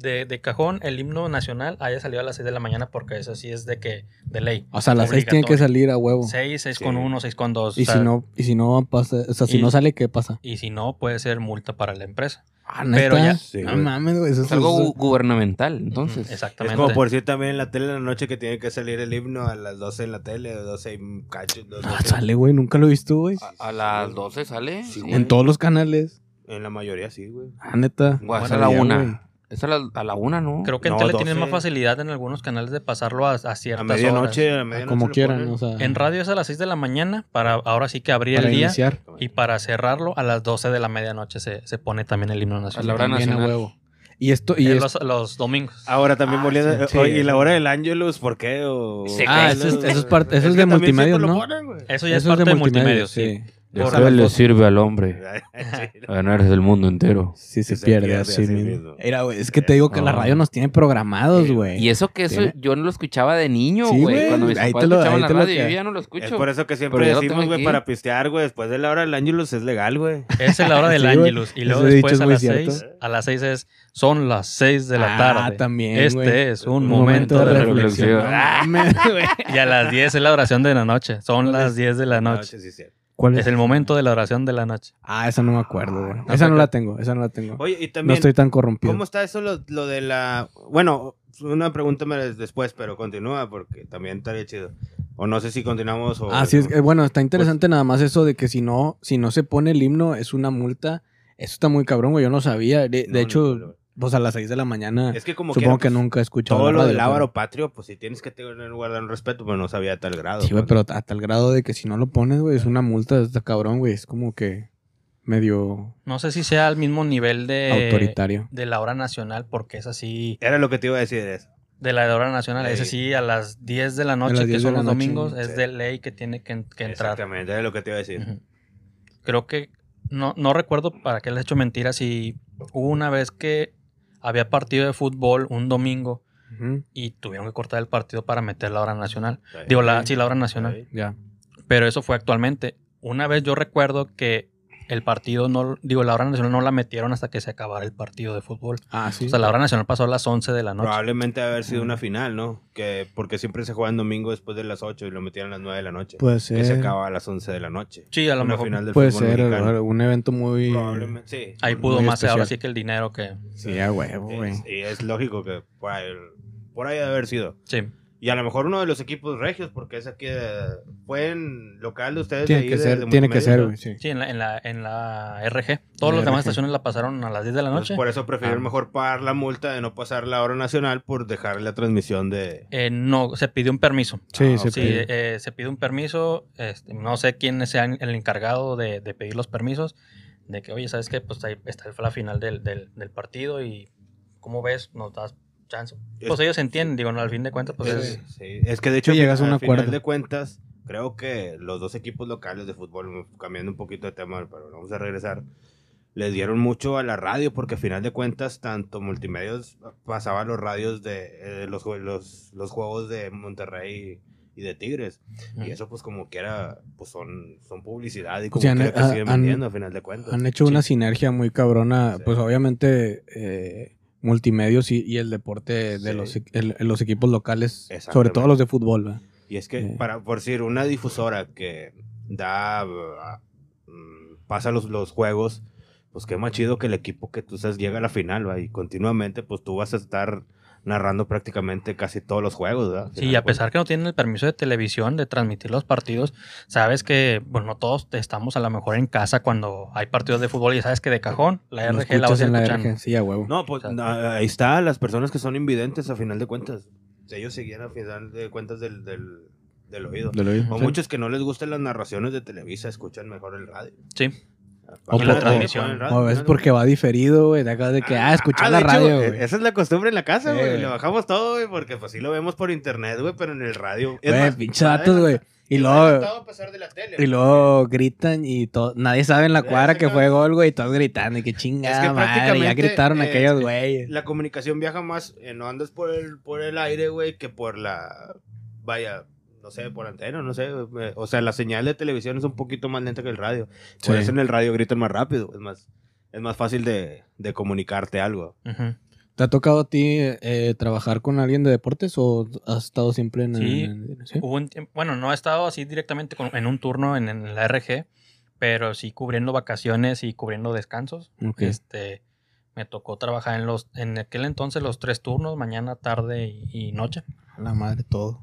de, de cajón el himno nacional haya salido a las 6 de la mañana porque eso sí es de que, de ley. O sea, a las seis tiene que salir a huevo. 6, 6 Sí. con 1, 6 con 2. Y si no, y si no pasa, o sea, si Y- no sale, ¿qué pasa? Y si no, puede ser multa para la empresa. Ah, Pero ¿neta? ya- Sí, no güey. mames, güey. Eso Es algo gu- gubernamental, entonces. Es Exactamente. como por decir también en la tele en la noche que tiene que salir el himno a las 12 en la tele, 12 y cacho. 12. Ah, sale, güey. Nunca lo he visto, güey. A, a las 12 sale. Sí. En todos los canales. En la mayoría sí, güey. Ah, neta. O es a Bueno, la una. güey. Es a la, a la una, ¿no? Creo que en No, tele 12. tienen más facilidad en algunos canales de pasarlo a, a ciertas A medianoche, horas. a medianoche. Como quieran, o sea. En radio es a las 6 de la mañana para ahora sí que abrir el día. iniciar. Y para cerrarlo, a las 12 de la medianoche se, se pone también el himno A la nacional. hora También a nacional. huevo. Y esto, y Eh, es- los, los domingos. Ahora también Ah, volviendo. sí, oye, sí. ¿Y la hora del Angelus? ¿Por qué? O- Sí, Ah, eso es- eso es parte- eso es de que siempre lo ¿no? ponen. Eso ya es eso parte de multimedia, sí. ¿De qué le sirve al hombre Sí, ganarse del mundo entero? Sí, se, se pierde, pierde así a sí mismo. mismo. Mira, güey, es que te digo que la Ah. radio nos tiene programados, Sí, güey. Y eso que eso Tiene- yo no lo escuchaba de niño, Sí, güey. güey, Cuando mis ahí papás te lo- escuchaban ahí la te lo radio, que- yo ya no lo Es escucho. por eso que siempre decimos, güey, para pistear, güey, después de la hora del Ángelus es legal, güey. Esa es la hora del Sí. Ángelus. Y luego después es a las. 6, a las 6 es, son las 6 de la Ah, tarde. también, Este es un momento, de reflexión. Y a las 10 es la oración de la noche. Son las 10 de la noche. sí, sí. ¿Cuál Es el momento de la oración de la noche. Ah, esa no me acuerdo, güey. ¿no Esa no la tengo, esa no la tengo. Oye, y No también, estoy tan corrompido. ¿cómo está eso lo, lo de la... Bueno, una pregunta me después, pero continúa porque también estaría chido. O no sé si continuamos o... Ah, sí, es que, bueno, está interesante Pues nada más eso de que si no, si no se pone el himno es una multa. Eso está muy cabrón, güey. Yo no sabía. De, de No, hecho, no, no. Pues a las 6 de la mañana. Es que como supongo que pues, nunca he escuchado. Todo lo del pero- ávaro patrio, pues si tienes que tener guardar un respeto, pero no sabía a tal grado. Sí, güey, pues. pero a tal grado de que si no lo pones, güey, es una multa. Está cabrón, güey. Es como que medio No sé si sea al mismo nivel de, autoritario. de la hora nacional, porque es así. Era lo que te iba a decir eso. De la hora nacional, Ley. ese sí, a las 10 de la noche, que 10 de son los noche, domingos, sí. es de ley que tiene que, que entrar. Exactamente, era lo que te iba a decir. Creo que no, no recuerdo para qué les he hecho mentiras si hubo una vez que había partido de fútbol un domingo y tuvieron que cortar el partido para meter la hora nacional. Digo, la, sí, la hora nacional. Pero eso fue actualmente. Una vez yo recuerdo que el partido no, digo, la hora nacional no la metieron hasta que se acabara el partido de fútbol. Ah, sí. O sea, la hora nacional pasó a las 11 de la noche. Probablemente haber sido Mm. una final, ¿no? Que porque siempre se juega en domingo después de las 8 y lo metían a las 9 de la noche. Puede que se ser. acaba a las 11 de la noche. Sí, a lo una mejor. final del Puede fútbol ser mexicano. un evento muy. Probablemente, sí. Ahí pudo muy más ahora especial. sí que el dinero que... Sí, a huevo, güey. Es- y es lógico que por ahí, por ahí debe haber sido. Sí. Y a lo mejor uno de los equipos regios, porque es aquí, de- fue en local de ustedes. de Tiene ahí que de- ser, de tiene que ser, güey, sí. Sí, en la, en la, en la RG. Todas las la demás estaciones la pasaron a las 10 de la Entonces, noche. por eso prefirieron Ah. mejor pagar la multa de no pasar la hora nacional por dejar la transmisión de... Eh, no, se pidió un permiso. Sí, Ah, se. Sí, pide. eh, se pide un permiso. este, no sé quién sea el encargado de, de pedir los permisos. De que, oye, ¿sabes qué? Pues ahí está la final del, del, del partido y ¿cómo ves? Nos das chance. Pues Es- ellos entienden, digo, no, al fin de cuentas, pues es... sí. Es que de hecho, Sí, llegas a un al acuerdo. final de cuentas, creo que los dos equipos locales de fútbol, cambiando un poquito de tema, pero vamos a regresar, les dieron mucho a la radio porque al final de cuentas, tanto multimedios pasaban los radios de eh, los, los, los juegos de Monterrey y de Tigres. Y eso pues como quiera, pues son, son publicidad y como Sí, han- quiera han- siguen han- vendiendo al final de cuentas. Han hecho Sí. una sinergia muy cabrona, Sí. pues obviamente eh, multimedios y, y el deporte de los, el- los equipos locales, sobre todo los de fútbol. ¿verdad? Y es que, Eh. para, por decir, una difusora que da, mm, pasa los, los juegos, pues qué más chido que el equipo que tú sabes llega a la final, ¿va? Y continuamente, pues tú vas a estar narrando prácticamente casi todos los juegos, ¿verdad? Sí, y a pesar que no tienen el permiso de televisión de transmitir los partidos, sabes que, bueno, no todos estamos a lo mejor en casa cuando hay partidos de fútbol y sabes que de cajón la RG la vas en la. RG, sí, a huevo. No, pues O sea, no, ahí está, las personas que son invidentes a final de cuentas. Ellos seguían a final de cuentas del, del, del oído. Del oído, O sí. muchos que no les gustan las narraciones de Televisa, escuchan mejor el radio. Sí. O por- transmisión. ponen radio, O ¿no? porque va diferido, güey, de acá de que, ah, escuchar Ah, la hecho, radio, güey. Esa es la costumbre en la casa, Sí, güey. Le bajamos todo, güey, porque pues sí lo vemos por internet, güey, pero en el radio. Es Güey, más, pinche datos, güey. Y luego, adelantado a pasar de la tele, y luego gritan y todo, nadie sabe en la cuadra que fue gol, güey, y todos gritando, y que chingada Es que madre, ya gritaron eh, aquellos güeyes. La comunicación viaja más, eh, no andas por el, por el aire, güey, que por la, vaya, no sé, por antena, no sé. O sea, la señal de televisión es un poquito más lenta que el radio. Por Sí. eso en el radio gritan más rápido, es más, es más fácil de, de comunicarte algo. ¿Te ha tocado a ti eh, trabajar con alguien de deportes o has estado siempre en... Sí. en- ¿sí? Hubo un tiempo- bueno, no he estado así directamente con- en un turno en, en la RG, pero sí cubriendo vacaciones y cubriendo descansos. Este, me tocó trabajar en los, en aquel entonces los tres turnos, mañana, tarde y, y noche. A la madre, todo.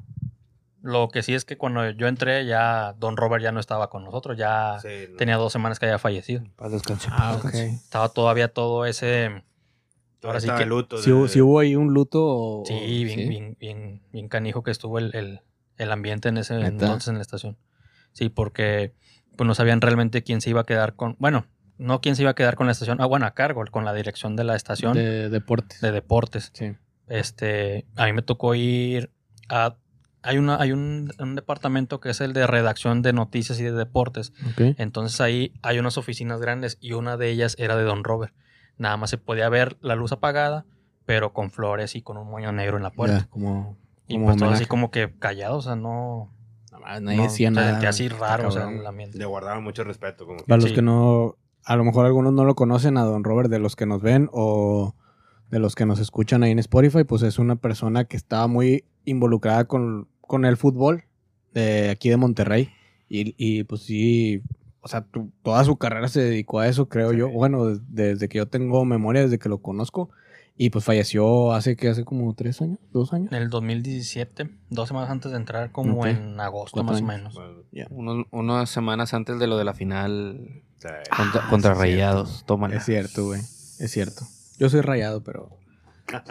Lo que sí es que cuando yo entré ya Don Robert ya no estaba con nosotros, ya Sí, no. tenía dos semanas que había fallecido. Paz, descanse. Ah, ok. Estaba todavía todo ese... Ahora sí que... de luto. Si de- hubo, sí hubo ahí un luto o... Sí, bien, bien, bien, bien canijo que estuvo el, el, el ambiente en ese ¿Neta? entonces en la estación. Sí, porque pues no sabían realmente quién se iba a quedar con, bueno, no quién se iba a quedar con la estación, ah, bueno, a cargo, con la dirección de la estación de, De deportes. deportes. Sí. Este, a mí me tocó ir a, hay, una, hay un, un departamento que es el de redacción de noticias y de deportes. Entonces ahí hay unas oficinas grandes y una de ellas era de Don Robert. Nada más se podía ver la luz apagada, pero con flores y con un moño negro en la puerta. Como, y como pues todo así como que callado, o sea, no... Ah, Nadie no, decía se nada. sentía así raro, o sea, el ambiente. Le guardaban mucho respeto. Como que- Para los Sí. que no, a lo mejor algunos no lo conocen a Don Robert, de los que nos ven o de los que nos escuchan ahí en Spotify, pues es una persona que estaba muy involucrada con, con el fútbol de aquí de Monterrey. Y, y, pues sí, o sea, tu- toda su carrera se dedicó a eso, creo Sí. yo. Bueno, des- desde que yo tengo memoria, desde que lo conozco. Y pues falleció hace que hace como tres años, dos años. En el 2017, dos semanas antes de entrar, como en agosto más o menos. Bueno, Unos- unas semanas antes de lo de la final sí. contra, Ah, contra Rayados. Tómala. Es cierto, güey. Es cierto. Yo soy rayado, pero...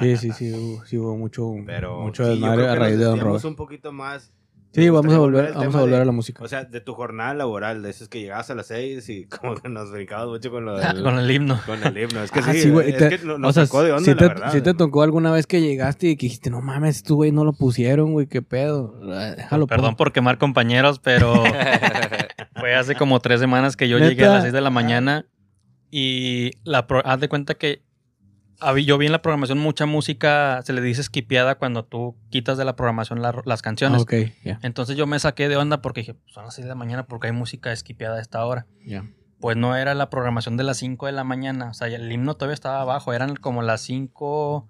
Sí, sí, sí, hubo, sí hubo mucho, Pero mucho sí, desmadre a raíz nos de Don Robert. un poquito más. Sí, vamos a volver, vamos a volver de- a la música. O sea, de tu jornada laboral, de esos que llegabas a las 6 y como que nos brincabas mucho con lo del, Con el himno. con el himno. Es que Ah, sí, güey, es te- que no- o nos sea, sacó de onda, sí la te, verdad. sí te tocó alguna vez que llegaste y que dijiste, no mames, tú, güey, no lo pusieron, güey, qué pedo. Ah, Déjalo, Perdón pon". por quemar compañeros, pero fue hace como tres semanas que yo ¿Neta? llegué a las 6 de la mañana y la pro- haz de cuenta que yo vi en la programación mucha música, se le dice skipeada cuando tú quitas de la programación la- las Ah, canciones. ok, ya, Entonces yo me saqué de onda porque dije, pues son las 6 de la mañana porque hay música skipeada a esta hora. ya. Pues no era la programación de las 5 de la mañana, o sea, el himno todavía estaba abajo, eran como las 5,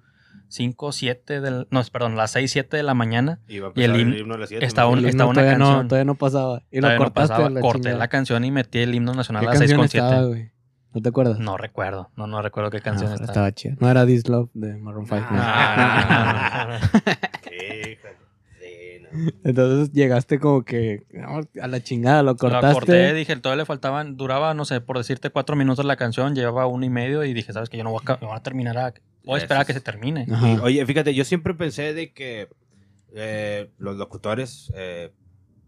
5, 7 del, no, perdón, las 6, 7 de la mañana. Iba a y el empezar himno- a las siete, estaba ¿no? un- El himno estaba una todavía, no, canción. todavía no pasaba. Y lo Todavía no cortaste. pasaba, la corté chingada. la canción y metí el himno nacional ¿Qué a las canción 6 con estaba, 7. güey? ¿No te acuerdas? No recuerdo, no, no recuerdo qué canción Ah, estaba. Estaba chida. No era This Love de Maroon 5. ¿no? Ah, no. Entonces llegaste como que a la chingada, lo Lo cortaste. corté, dije, todavía le faltaban, duraba, no sé, por decirte cuatro minutos la canción, llevaba uno y medio y dije, sabes que yo no voy a, voy terminar a, voy a esperar a que se termine. Y, oye, fíjate, yo siempre pensé de que eh, los locutores eh,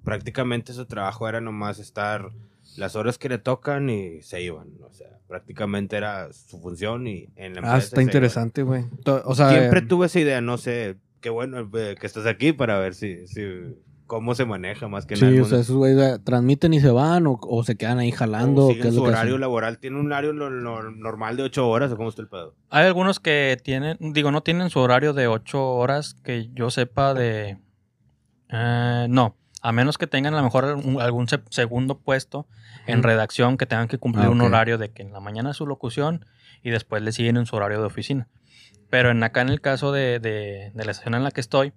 prácticamente su trabajo era nomás estar las horas que le tocan y se iban. O sea, prácticamente era su función y en la empresa. Ah, está interesante, güey. O sea. Siempre eh, tuve esa idea, no sé, qué bueno eh, que estás aquí para ver si, si cómo se maneja más que Sí, nada. o sea, esos güeyes eh, transmiten y se van o, o se quedan ahí jalando. o qué es su lo que horario hacen? laboral, tiene un horario lo- lo normal de ocho horas o cómo está el pedo. Hay algunos que tienen, digo, no tienen su horario de ocho horas que yo sepa de... eh, no, a menos que tengan a lo mejor algún, algún se- segundo puesto en redacción que tengan que cumplir Ah, un horario de que en la mañana es su locución y después le siguen en su horario de oficina. Pero en acá en el caso de, de- de la estación en la que estoy,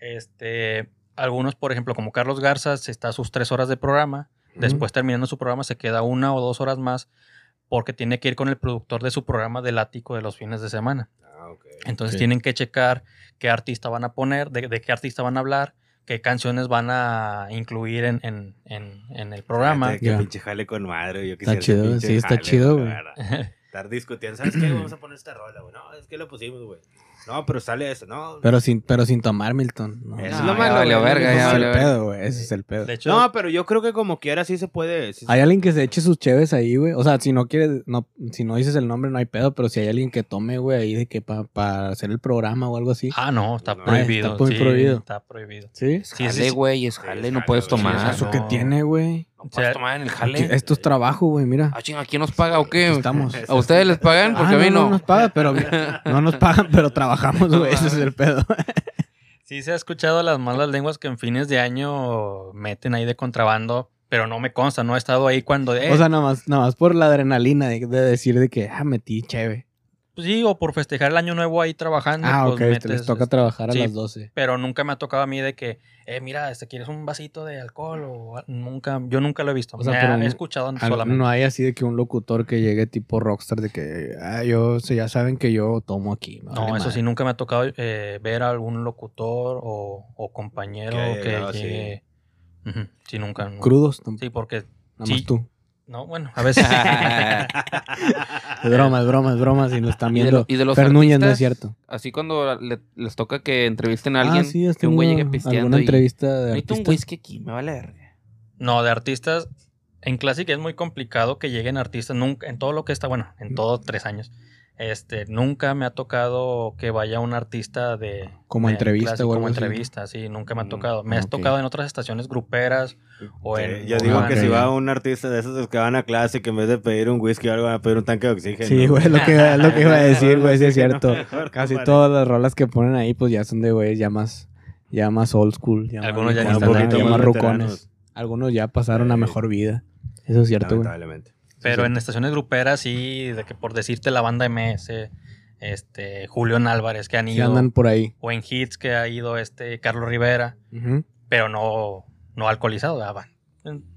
este, algunos, por ejemplo, como Carlos Garza, se está a sus tres horas de programa, después terminando su programa se queda una o dos horas más porque tiene que ir con el productor de su programa del ático de los fines de semana. Ah. Entonces tienen que checar qué artista van a poner, de, de qué artista van a hablar, qué canciones van a incluir en, en- en- en el programa. Fíjate Que Ya. pinche jale con madre. Yo Está quisiera chido, sí, está jale, chido, güey. Estar discutiendo, ¿sabes qué? Vamos a poner esta rola, güey. No, es que lo pusimos, güey. No, pero sale eso, no. Pero sin, pero sin tomar Milton. No, Eso No, es lo malo, valió güey. verga, Ese ya es el pedo, güey. Ese es el pedo. De hecho, No, pero yo creo que como quiera sí se puede. sí se- Hay alguien que se eche sus cheves ahí, güey. O sea, si no quieres, no, si no dices el nombre, no hay pedo, pero si hay alguien que tome, güey, ahí de que para hacer el programa o algo así. ah, no, está No, prohibido. está muy sí, prohibido. Está prohibido. ¿Sí? Es Sí, sí, jale, sí. güey, es Sí, jale, no puedes tomar. Sí, ¿Eso no. que tiene, güey? No puedes O sea, tomar en el Aquí- jale. Esto es trabajo, güey, mira. Ah, chinga, ¿quién nos paga o qué? Aquí estamos. ¿A ustedes les pagan? Porque Ah, a mí no, no. nos pagan, pero no nos pagan, pero trabajamos, güey. Ese es el pedo. Sí se ha escuchado las malas lenguas que en fines de año meten ahí de contrabando, pero no me consta, no he estado ahí cuando... eh, O sea, nada más, nada más por la adrenalina de, de decir de que, ah, metí cheve. Pues sí, o por festejar el año nuevo ahí trabajando. Ah, pues ok, te les toca trabajar a sí. las 12. Pero nunca me ha tocado a mí de que, eh, mira, este, ¿quieres un vasito de alcohol? O nunca, yo nunca lo he visto. O sea, pero he escuchado Al- solamente. No hay así de que un locutor que llegue tipo rockstar de que, ah, yo, sí, ya saben que yo tomo aquí. No, vale eso madre. sí, nunca me ha tocado eh, ver a algún locutor o, o compañero Que que, Sí, nunca. no. Crudos. Sí, porque. nada sí. más tú. No, bueno, a veces. Es broma, es broma, es broma. Si lo están ¿Y de, viendo. lo- y de los no es artistas? cierto. Así cuando le- les toca que entrevisten a alguien, ah, sí, que un güey llegue pisteando alguna y... entrevista de Necesito un whisky aquí, me vale verga. no, de artistas. En Classic es muy complicado que lleguen artistas nunca, en todo lo que está, bueno, en todos tres años. Este, nunca me ha tocado que vaya un artista de... Como de entrevista clásico, o algo Como así. entrevista, sí, nunca me ha Mm, tocado. Me ha ok. tocado en otras estaciones gruperas o Sí, en... yo digo que si va un artista de esos que van a clase que en vez de pedir un whisky o algo van a pedir un tanque de oxígeno. Sí, güey, lo que, es lo que iba a decir, güey, sí es cierto. Casi todas las rolas que ponen ahí, pues ya son de güey, ya más, ya más old school. Ya Algunos ya más, ya ahí, ya más rucones. Algunos ya pasaron a mejor vida. Eso es cierto, güey. Lamentablemente. Pero Sí, en estaciones gruperas sí, de que por decirte la banda MS, este, Julián Álvarez que han Sí ido, andan por ahí. o en hits que ha ido este Carlos Rivera, pero no, no alcoholizado, ah, van.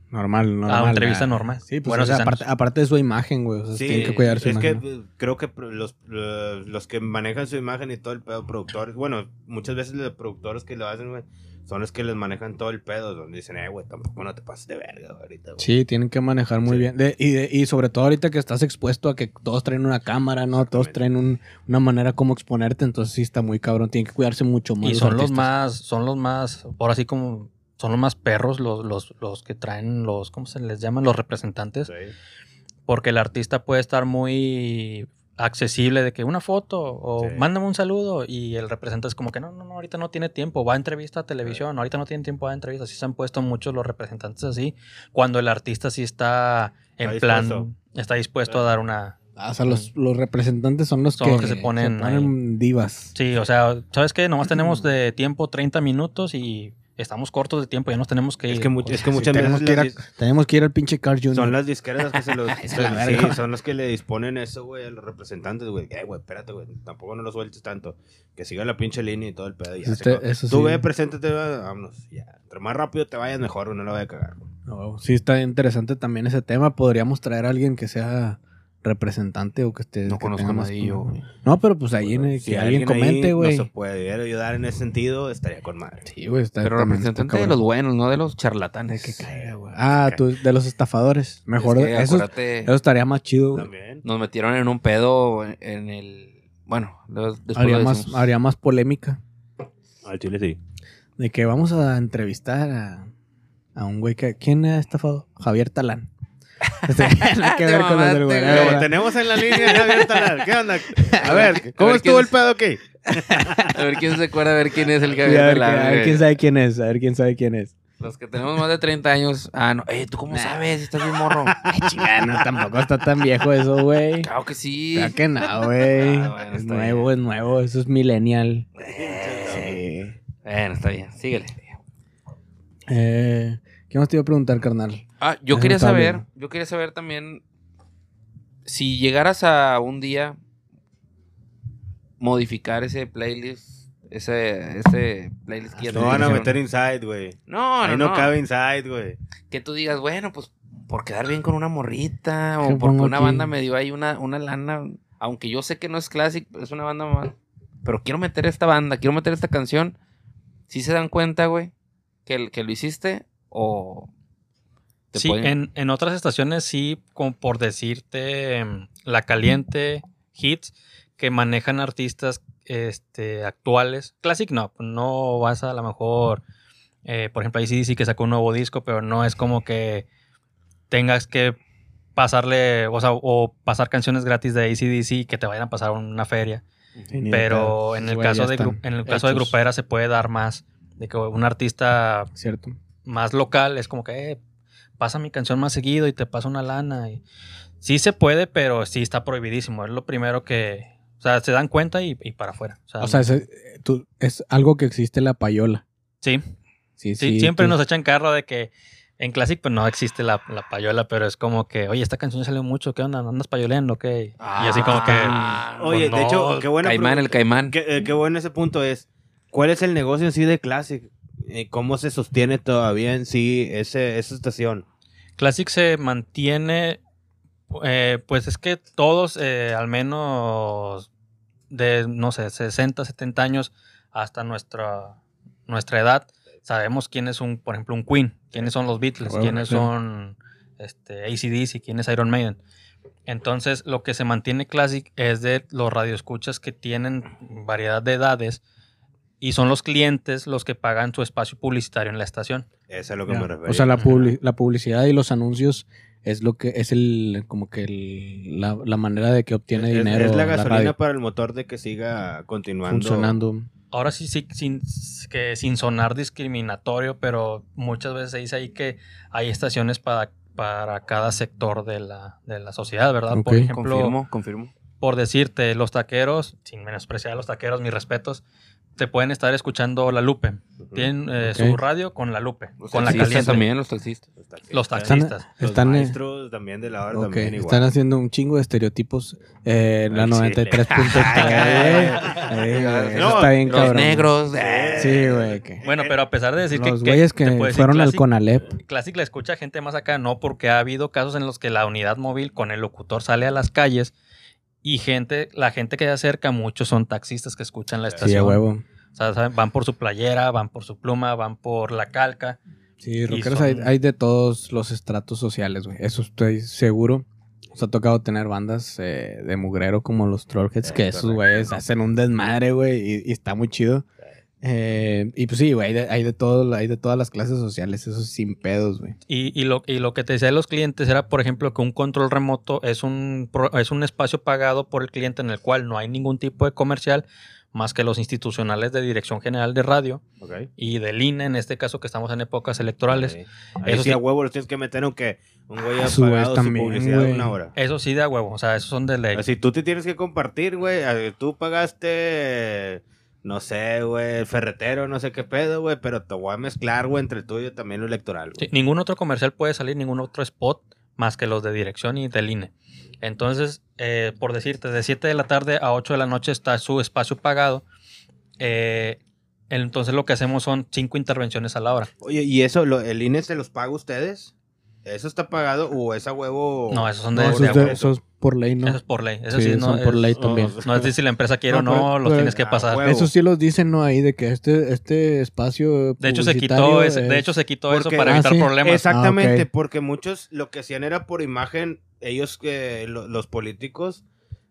Normal, normal. Ah, una entrevista ah. normal. Sí, pues Buenos o sea, aparte, aparte de su imagen, güey. O sea, Sí, tienen que cuidar su es imagen. que creo que los, los que manejan su imagen y todo el pedo, productores, bueno, muchas veces los productores que lo hacen, güey, son los que les manejan todo el pedo, donde dicen, eh, güey, tampoco no te pases de verga ahorita, güey. Sí, tienen que manejar muy Sí. bien. De- y, de- y sobre todo ahorita que estás expuesto a que todos traen una cámara, ¿no? Todos traen un- una manera como exponerte, entonces sí está muy cabrón. Tienen que cuidarse mucho más. Y son los más, son los más, por así como, son los más perros los, los, los que traen los, ¿cómo se les llaman? Los representantes. Sí. Porque el artista puede estar muy accesible de que una foto o Sí. mándame un saludo y el representante es como que no, no, no, ahorita no tiene tiempo, va a entrevista a televisión, ahorita no tiene tiempo, va a entrevista. Así se han puesto muchos los representantes así, cuando el artista sí está en Está plan, dispuesto. está dispuesto a dar una... Ah, o sea, los, los representantes son los Son que, los que se ponen divas. Sí, o sea, ¿sabes qué? Nomás tenemos de tiempo 30 minutos y estamos cortos de tiempo, ya nos tenemos que ir. Es que, es que Sí, muchas tenemos, veces que ir a, las tenemos que ir al pinche Carl Jr. son las disqueras las que se los... Es la sí, son los que le disponen eso, güey, a los representantes, güey. Eh, güey, espérate, güey, tampoco no lo sueltes tanto. Que siga la pinche línea y todo el pedo. y ya se Este- eso Tú sí. ve, preséntate, vámonos, ya. Entre más rápido te vayas, mejor, no la voy a cagar. No, sí, está interesante también ese tema. Podríamos traer a alguien que sea representante o que esté. No que conozco a nadie yo, güey. No, pero pues ahí en el- si que alguien comente, güey. Nos puede ayudar en ese sentido, estaría con madre. Sí, güey, está Pero representante de los buenos, no de los charlatanes. Que caiga, güey. Ah, tú, de los estafadores. Mejor Es de que eso, acuérdate, eso estaría más chido, güey. También. nos metieron en un pedo en- el... Bueno, después Haría lo más, haría más polémica. Al chile sí. De que vamos a entrevistar a, a un güey que. ¿Quién ha estafado? Javier Talán. Que ver con los tenemos en la línea, Javier Talal. ¿Qué onda? A ver, ¿cómo A ver, estuvo ¿quién el pedo aquí? A ver quién se acuerda, a ver quién es el que a, ver, la- a ver quién sabe quién es. A ver quién sabe quién es. Los que tenemos más de 30 años. Ah, no. Eh, ¿tú cómo sabes? Estás bien morro. Ay, chingada, no, tampoco está tan viejo eso, güey. claro que sí. Claro que no, güey. Ah, bueno, es nuevo, bien. es nuevo. Eso es millennial. Sí. Bueno, está bien. Síguele. Eh, ¿Qué más te iba a preguntar, carnal? Ah, yo quería saber, yo quería saber también si llegaras a un día modificar ese playlist, ese, ese playlist que ya te No van a meter inside, güey. No, no, Ahí no, no. cabe inside, güey. Que tú digas, bueno, pues por quedar bien con una morrita ¿Qué o porque una aquí? banda me dio ahí una, una lana, aunque yo sé que no es classic, es una banda más, pero quiero meter esta banda, quiero meter esta canción. Si se dan cuenta, güey, que, que lo hiciste o te Sí, pueden- en, en otras estaciones sí, como por decirte, em, La Caliente, Hits, que manejan artistas este, actuales. Classic no, no vas a lo mejor, eh, por ejemplo, ahí sí que sacó un nuevo disco, pero no es como que tengas que pasarle, o sea, o pasar canciones gratis de ACDC que te vayan a pasar una feria. Sí, Pero en el caso de en el caso de grupera se puede dar más de que un artista Cierto. más local es como que eh, pasa mi canción más seguido y te pasa una lana y sí se puede pero sí está prohibidísimo es lo primero que o sea se dan cuenta y, y para afuera o sea, O sea, es, tú- es algo que existe la payola. sí, Sí, sí, sí. siempre tú- nos echan carro de que en Classic pues no existe la, la payola pero es como que oye esta canción salió mucho qué onda ¿No andas payoleando qué y así como que Ah, Oye, pues de hecho, qué buena Caimán, pregunta. el Caimán. Qué, eh, qué bueno ese punto es. ¿Cuál es el negocio en sí de Classic? Eh, ¿Cómo se sostiene todavía en sí ese, esa estación? Classic se mantiene, eh, pues es que todos, eh, al menos de, no sé, 60, 70 años hasta nuestra, nuestra edad, sabemos quién es un, por ejemplo, un Queen, quiénes son los Beatles, Bueno, quiénes sí. son este, ACDC, quién es Iron Maiden. Entonces, lo que se mantiene Classic es de los radioescuchas que tienen variedad de edades y son los clientes los que pagan su espacio publicitario en la estación. Eso es a lo que Ya. me refiero. O sea, la, publi- la publicidad y los anuncios es lo que es el como que el- la, la manera de que obtiene es, dinero es la gasolina para el motor de que siga continuando. funcionando. Ahora sí, sí, sin, que sin sonar discriminatorio, pero muchas veces se dice ahí que hay estaciones para, para cada sector de la, de la sociedad, ¿verdad? Por ejemplo, Confirmo, confirmo. por decirte, los taqueros, sin menospreciar a los taqueros, mis respetos, te pueden estar escuchando la Lupe. Tienen eh, su radio con la Lupe, Los con la taxistas caliente. también, los taxistas. Los taxistas. Los Están, taxistas. Los están, eh, maestros también de la hora también igual. están haciendo un chingo de estereotipos eh, en la Al chile. 93.3. güey. Eh, güey, eso No, está bien Los cabrón. negros. eh. Sí, güey. que- Bueno, pero a pesar de decir Los que, güeyes te que fueron al Conalep. Classic la escucha gente más acá, no, porque ha habido casos en los que la unidad móvil con el locutor sale a las calles y gente, la gente que se acerca, muchos son taxistas que escuchan la Sí, a Sí, a estación. huevo. O sea, ¿saben? van por su playera, van por su pluma, van por la calca. Sí, rockeros hay, son- hay de todos los estratos sociales, güey. Eso estoy seguro. Nos ha tocado tener bandas eh, de mugrero como los Trollheads, Eh, que esos güeyes hacen un desmadre, güey, y, y está muy chido. Eh, y pues sí, güey, hay de, hay de todo, hay de todas las clases sociales, eso sin pedos, güey. Y, y lo, y lo que te decía de los clientes era, por ejemplo, que un control remoto es un, es un espacio pagado por el cliente en el cual no hay ningún tipo de comercial más que los institucionales de Dirección General de Radio y del INE, en este caso que estamos en épocas electorales. Ok. Ahí Eso sí sí- a huevo los tienes que meter aunque un güey Ah, ha su vez pagado su también, publicidad de güey. una hora. Eso sí da huevo, o sea, esos son de ley. Si tú te tienes que compartir, güey, tú pagaste, no sé, güey, el ferretero, no sé qué pedo, güey, pero te voy a mezclar, güey, entre el tuyo y también lo electoral, Sí, ningún otro comercial puede salir, ningún otro spot más que los de dirección y del INE. Entonces, eh, por decirte, de 7 de la tarde a 8 de la noche está su espacio pagado. Eh, entonces lo que hacemos son cinco intervenciones a la hora. Oye, ¿y eso, lo- el INE se los paga a ustedes? ¿Eso está pagado o es a huevo? No, esos son No, de, eso, de es de- acuerdo. eso es por ley, ¿no? Eso es por ley. Eso Sí, sí, no, son por es- ley no, también. no es decir si la empresa quiere No, o no, pero- los pero- tienes que ah, pasar. huevo. Eso sí los dicen, ¿no? Ahí de que este, este espacio. De hecho, se quitó ese, de hecho, se quitó eso para Ah, evitar sí. problemas. Exactamente, Ah, porque muchos lo que hacían era por imagen, ellos que lo- los políticos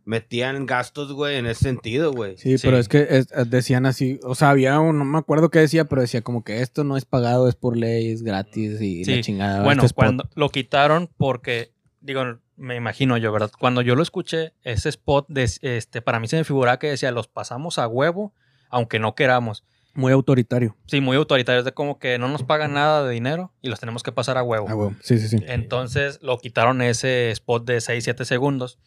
metían gastos, güey, en ese sentido, güey. Sí, Sí. pero es que es- decían así, o sea, había un, no me acuerdo qué decía, pero decía como que esto no es pagado, es por ley, es gratis y Sí, la chingada. Bueno, este spot. cuando lo quitaron porque, digo, me imagino yo, ¿verdad? Cuando yo lo escuché, ese spot, de, este, para mí se me figuraba que decía, los pasamos a huevo, aunque no queramos. Muy autoritario. Sí, muy autoritario, es de como que no nos pagan nada de dinero y los tenemos que pasar a huevo. Ah, huevo. Sí, sí, sí. Entonces lo quitaron ese spot de 6-7 segundos.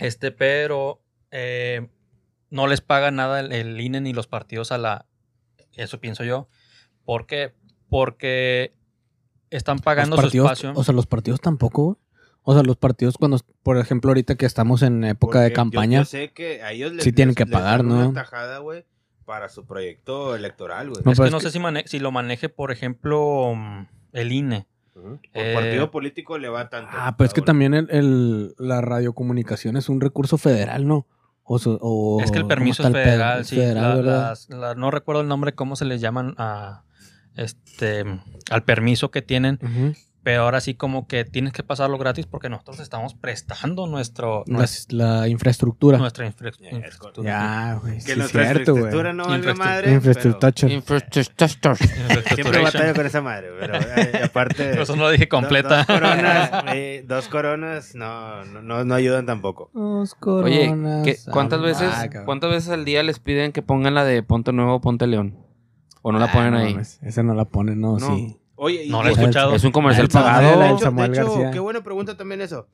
Este, pero eh, no les paga nada el, el INE ni los partidos a la. Eso pienso yo. ¿Por qué? Porque están pagando los su partidos, espacio. O sea, los partidos tampoco, güey. O sea, los partidos cuando, por ejemplo, ahorita que estamos en época de Porque yo- campaña. Yo, sé que a ellos les, Sí tienen les- que pagar, ¿no? Una tajada, güey, para su proyecto electoral, güey. No, es que es no que- sé si, mane- si lo maneje, por ejemplo, mm, el INE. Por Eh, partido político le va tanto. Ah, pues es que también el, el- la radiocomunicación es un recurso federal, ¿no? O, o- es que el ¿cómo permiso es federal, sí. federal, la- ¿verdad? las- la- no recuerdo el nombre, cómo se les llaman a este al permiso que tienen. Ujú. Pero ahora sí como que tienes que pasarlo gratis porque nosotros estamos prestando nuestro, La, nues- la infraestructura. nuestra infra- infraestructura. Ya, güey. Que Sí, nuestra cierto, güey. infraestructura no Infraestru- madre. Infraestructura. Infrastructure. pero Siempre batallo con esa madre, pero eh, aparte. Por eso no lo dije completa. Dos, coronas, eh, dos coronas no, no, no, no ayudan tampoco. Dos Oye, coronas. ¿qué- ¿cuántas Ah, veces cuántas veces al día les piden que pongan la de Ponte Nuevo, Ponte León? ¿O no la Ah, ponen no ahí? Esa no la ponen, no, No. sí. Oye, y No la he de- escuchado. Es un comercial El pagado. de hecho, de hecho, qué buena pregunta también eso.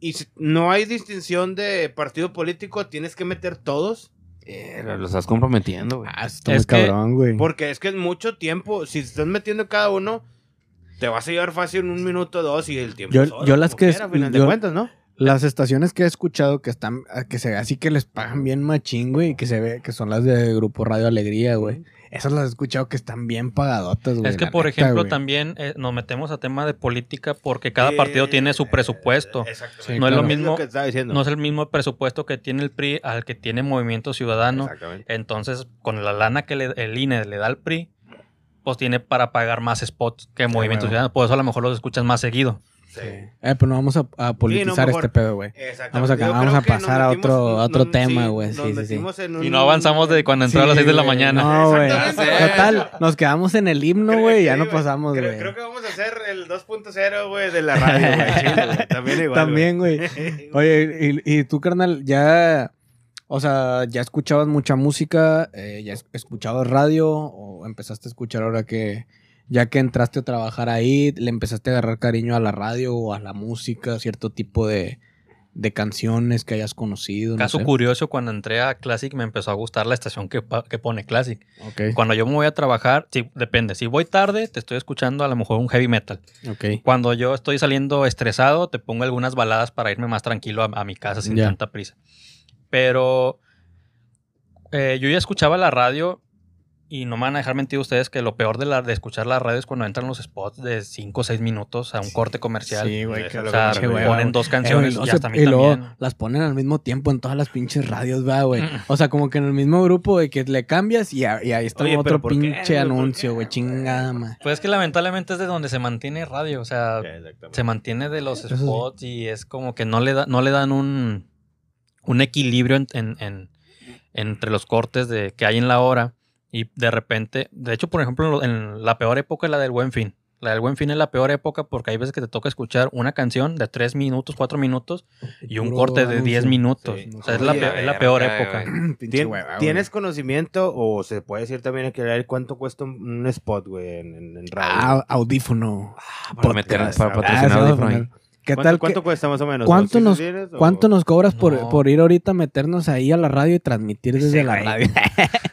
Y si no hay distinción de partido político, tienes que meter todos. Eh, lo estás comprometiendo, güey. Ah, Es que- cabrón, güey. Porque es que es mucho tiempo. Si estás metiendo cada uno, te vas a llevar fácil un minuto, dos y el tiempo. Yo- es oro, yo las que- quiera, a final de yo- cuentas, ¿no? Las estaciones que he escuchado que están, que se ve así que les pagan bien machín, güey, y que se ve que son las de Grupo Radio Alegría, güey. Esas las he escuchado que están bien pagadotas, güey. Es que, por neta, ejemplo, güey. también eh, nos metemos a tema de política porque cada Eh, partido tiene su presupuesto. Exactamente. Sí, no es lo mismo, que estaba diciendo. no es el mismo presupuesto que tiene el PRI al que tiene Movimiento Ciudadano. Exactamente. Entonces, con la lana que le- el INE le da al PRI, pues tiene para pagar más spots que Movimiento. Ciudadano. Por eso a lo mejor los escuchas más seguido. Sí. Eh, pues no vamos a, a politizar mejor- este pedo, güey. Exactamente. Vamos a- Yo vamos a pasar a otro- a otro nos- tema, güey. Sí, sí, un- Y no avanzamos de cuando entró a las Sí, 6 de la mañana. No, güey. Total, nos quedamos en el himno, güey, ya sí, no pasamos, güey. creo que vamos a hacer el 2.0, güey, de la radio, güey. También igual. También, güey. Oye, y, y tú, carnal, ya, o sea, ya escuchabas mucha música, eh, ya es- escuchabas radio, o empezaste a escuchar ahora que, ya que entraste a trabajar ahí, le empezaste a agarrar cariño a la radio o a la música, cierto tipo de, de canciones que hayas conocido. no Caso sé? curioso, cuando entré a Classic me empezó a gustar la estación que, que pone Classic. Cuando yo me voy a trabajar, sí, depende. Si voy tarde, te estoy escuchando a lo mejor un heavy metal. ok. Cuando yo estoy saliendo estresado, te pongo algunas baladas para irme más tranquilo a, a mi casa sin tanta prisa. Pero eh, yo ya escuchaba la radio y no me van a dejar mentir ustedes que lo peor de, la, de escuchar la radio es cuando entran los spots de 5 o 6 minutos a un corte comercial. Sí, güey. Que- O lo sea, ponen dos Eh, canciones y hasta a mí y luego también. las ponen al mismo tiempo en todas las pinches radios, va, güey. O sea, como que en el mismo grupo de que le cambias y, a- y ahí está Oye, otro ¿por qué, pinche anuncio, güey. Chingada, ma. Pues es que lamentablemente es de donde se mantiene radio. O sea, se mantiene de los Eso sí. spots y es como que no le, da, no le dan un, un equilibrio en- en- en- entre los cortes de, que hay en la hora y de repente, de hecho, por ejemplo, en lo- en la peor época es la del Buen Fin. La del Buen Fin es la peor época porque hay veces que te toca escuchar una canción de 3 minutos, 4 minutos y un corte de 10 anuncio. minutos. Sí. O sea, es la, peor, es la peor época. güey. Pinche ¿Tien- hueva, güey. ¿Tienes conocimiento o se puede decir también que leer cuánto cuesta un, spot, güey, en, en- en radio? Ah, audífono. Para, meter, para Ah, Ah, patrocinar sí, vamos a audífono ahí. poner. ¿Qué ¿Cuánto, tal? que- cuánto cuesta más o menos? ¿Cuánto ¿Sí nos- tienes o- ¿Cuánto nos cobras por, No. por ir ahorita a meternos ahí a la radio y transmitir desde Sí, la radio?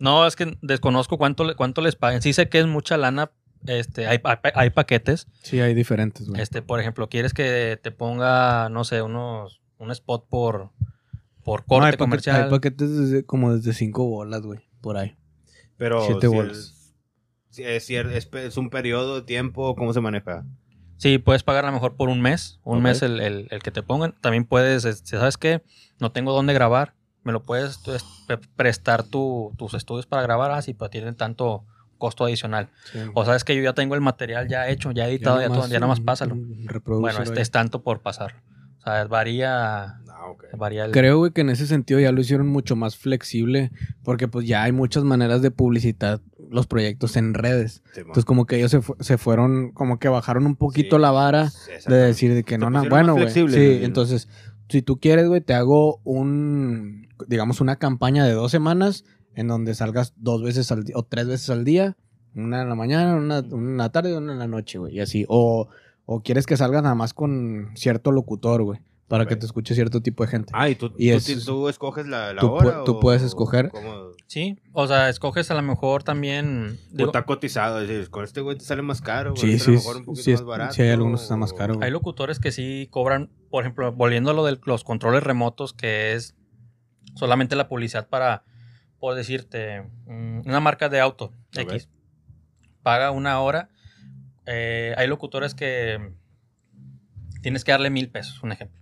No, es que desconozco cuánto, le- cuánto les paguen. Sí sé que es mucha lana. Este, hay, hay, hay paquetes. Sí, hay diferentes, güey. Este, por ejemplo, quieres que te ponga, no sé, unos, un spot por, por No, corte hay paquetes- comercial. Hay paquetes desde- como desde cinco bolas, güey. Por ahí. Pero Siete si bolas. es, si es, cier- es, es un periodo de tiempo, ¿cómo se maneja? Sí, puedes pagar a lo mejor por un mes, un mes el, el- el que te pongan. También puedes, este, ¿sabes qué? No tengo dónde grabar. Me lo puedes tú, es- pre- prestar tu- tus estudios para grabar, así, pero tienen tanto costo adicional. O sabes que yo ya tengo el material ya hecho, ya editado, ya, todo, ya nada más pásalo. Bueno, este es tanto por pasar. O sea, varía, Ah, ok. varía el... Creo, güey, que en ese sentido ya lo hicieron mucho más flexible porque pues ya hay muchas maneras de publicitar los proyectos en redes. Entonces como que ellos se, fu- se fueron, como que bajaron un poquito Sí, la vara de decir de que no, no, bueno, güey. Sí, güey. entonces, si tú quieres, güey, te hago un, digamos, una campaña de dos semanas en donde salgas dos veces al día o tres veces al día, una en la mañana, una, una en la tarde y una en la noche, güey, y así. O, o quieres que salgas nada más con cierto locutor, güey, para que te escuche cierto tipo de gente. Ah, ¿y tú, Y tú, es- tú escoges la, la tú hora? tú o- puedes o escoger. cómo? Sí, o sea, escoges a lo mejor también... O está cotizado, es decir, con este güey te sale más caro, güey, Sí, este a sí, lo mejor un poquito sí, más barato. sí hay algunos que están más caros. Hay locutores que sí cobran, por ejemplo, volviendo a lo de los controles remotos, que es solamente la publicidad para, por decirte, mm, una marca de auto. X. Paga una hora. Eh, hay locutores que tienes que darle mil pesos, un ejemplo.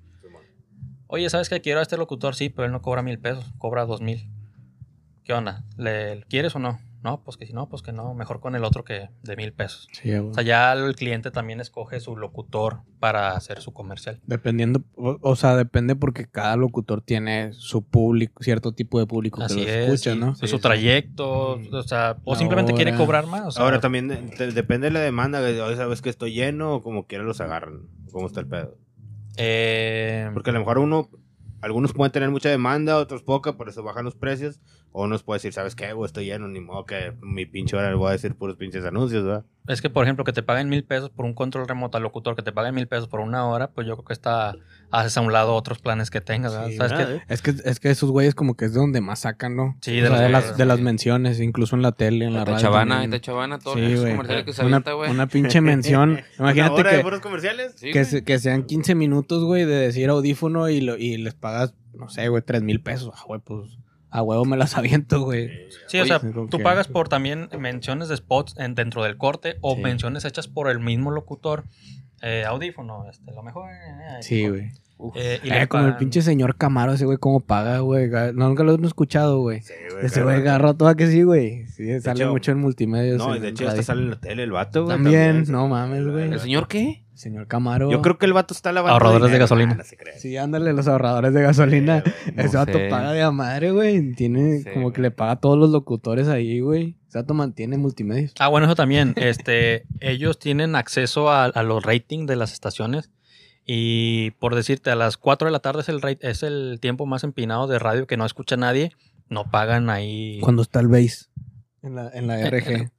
Oye, ¿sabes que quiero a este locutor? Sí, pero él no cobra mil pesos, cobra dos mil. ¿Qué onda? ¿Le quieres o no? No, pues que si no, pues que no. Mejor con el otro que de mil pesos. Sí. O sea, ya el cliente también escoge su locutor para hacer su comercial. Dependiendo, o, o sea, depende porque cada locutor tiene su público, cierto tipo de público Así que lo es. escucha, sí. ¿no? su sí. trayecto, o sea, o La simplemente quiere cobrar más. o sea, Ahora también de- te- depende de la demanda, hoy sabes que estoy lleno o como quiera los agarran, cómo está el pedo. eh, Porque a lo mejor uno, algunos pueden tener mucha demanda, otros poca, por eso bajan los precios. O unos puede decir, ¿sabes qué? güey? estoy lleno, ni modo que mi pinche hora le voy a decir puros pinches anuncios, ¿verdad? es que, por ejemplo, que te paguen mil pesos por un control remoto al locutor, que te paguen mil pesos por una hora, pues yo creo que está, haces a un lado otros planes que tengas, ¿verdad? Sí, ¿Sabes ¿verdad, qué? eh? Es que, es que esos güeyes como que es de donde más sacan, ¿no? Sí, O de de, las, de las menciones, incluso en la tele, en la Esta radio. chavana, esta chavana, todos Sí, los comerciales que se Una, avienta, güey. una pinche mención. ¿Una Imagínate hora de que, puros comerciales? Sí, que, güey. se- que sean 15 minutos, güey, de decir audífono y, lo, y les pagas, no sé, güey, 3 mil pesos. Ah, güey, pues a huevo me las aviento, güey. Sí, o sea, sí, tú que- pagas por también menciones de spots en- dentro del corte o Sí. menciones hechas por el mismo locutor. Eh, audífono, este, lo mejor. eh, Sí, tipo, güey. Eh, y Eh, le como el pinche señor Camaro, ese güey, cómo paga, güey. No, nunca lo hemos escuchado, güey. Sí, güey. Ese güey agarró todo que sí, güey. Sí, sale hecho- mucho en multimedia. No, y de hecho hasta sale en la tele el vato, güey. También, sí. no mames, güey. ¿El señor qué? Señor Camaro. Yo creo que el vato está lavando Ahorradores de gasolina. Ah, no se cree. Sí, ándale, los ahorradores de gasolina. Eh. Ese vato sé. paga de a madre, güey. Tiene Sí, como que le paga a todos los locutores ahí, güey. Ese vato mantiene multimedios. Ah, bueno, eso también. Este, ellos tienen acceso a, a los ratings de las estaciones. Y por decirte, a las 4 de la tarde es el, es el tiempo más empinado de radio que no escucha nadie. No pagan ahí. Cuando está el base en la, en la Eh, RG.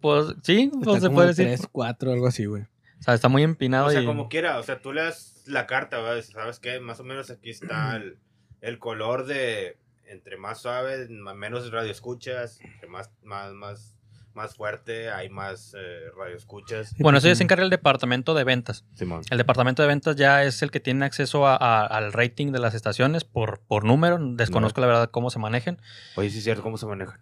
Pues sí, pues se puede decir. 3, 4, algo así, güey. O sea, está muy empinado. O sea, y... como quiera, o sea, tú le das la carta, ¿verdad? ¿sabes qué? Más o menos aquí está el, el color de entre más suave, menos radio escuchas, entre más, más, más, más fuerte, hay más eh, radio escuchas. Bueno, eso ya se encarga el departamento de ventas. Simón. El departamento de ventas ya es el que tiene acceso a- a- al rating de las estaciones por, por número. Desconozco la verdad cómo se manejen. Oye, sí es cierto, ¿cómo se maneja?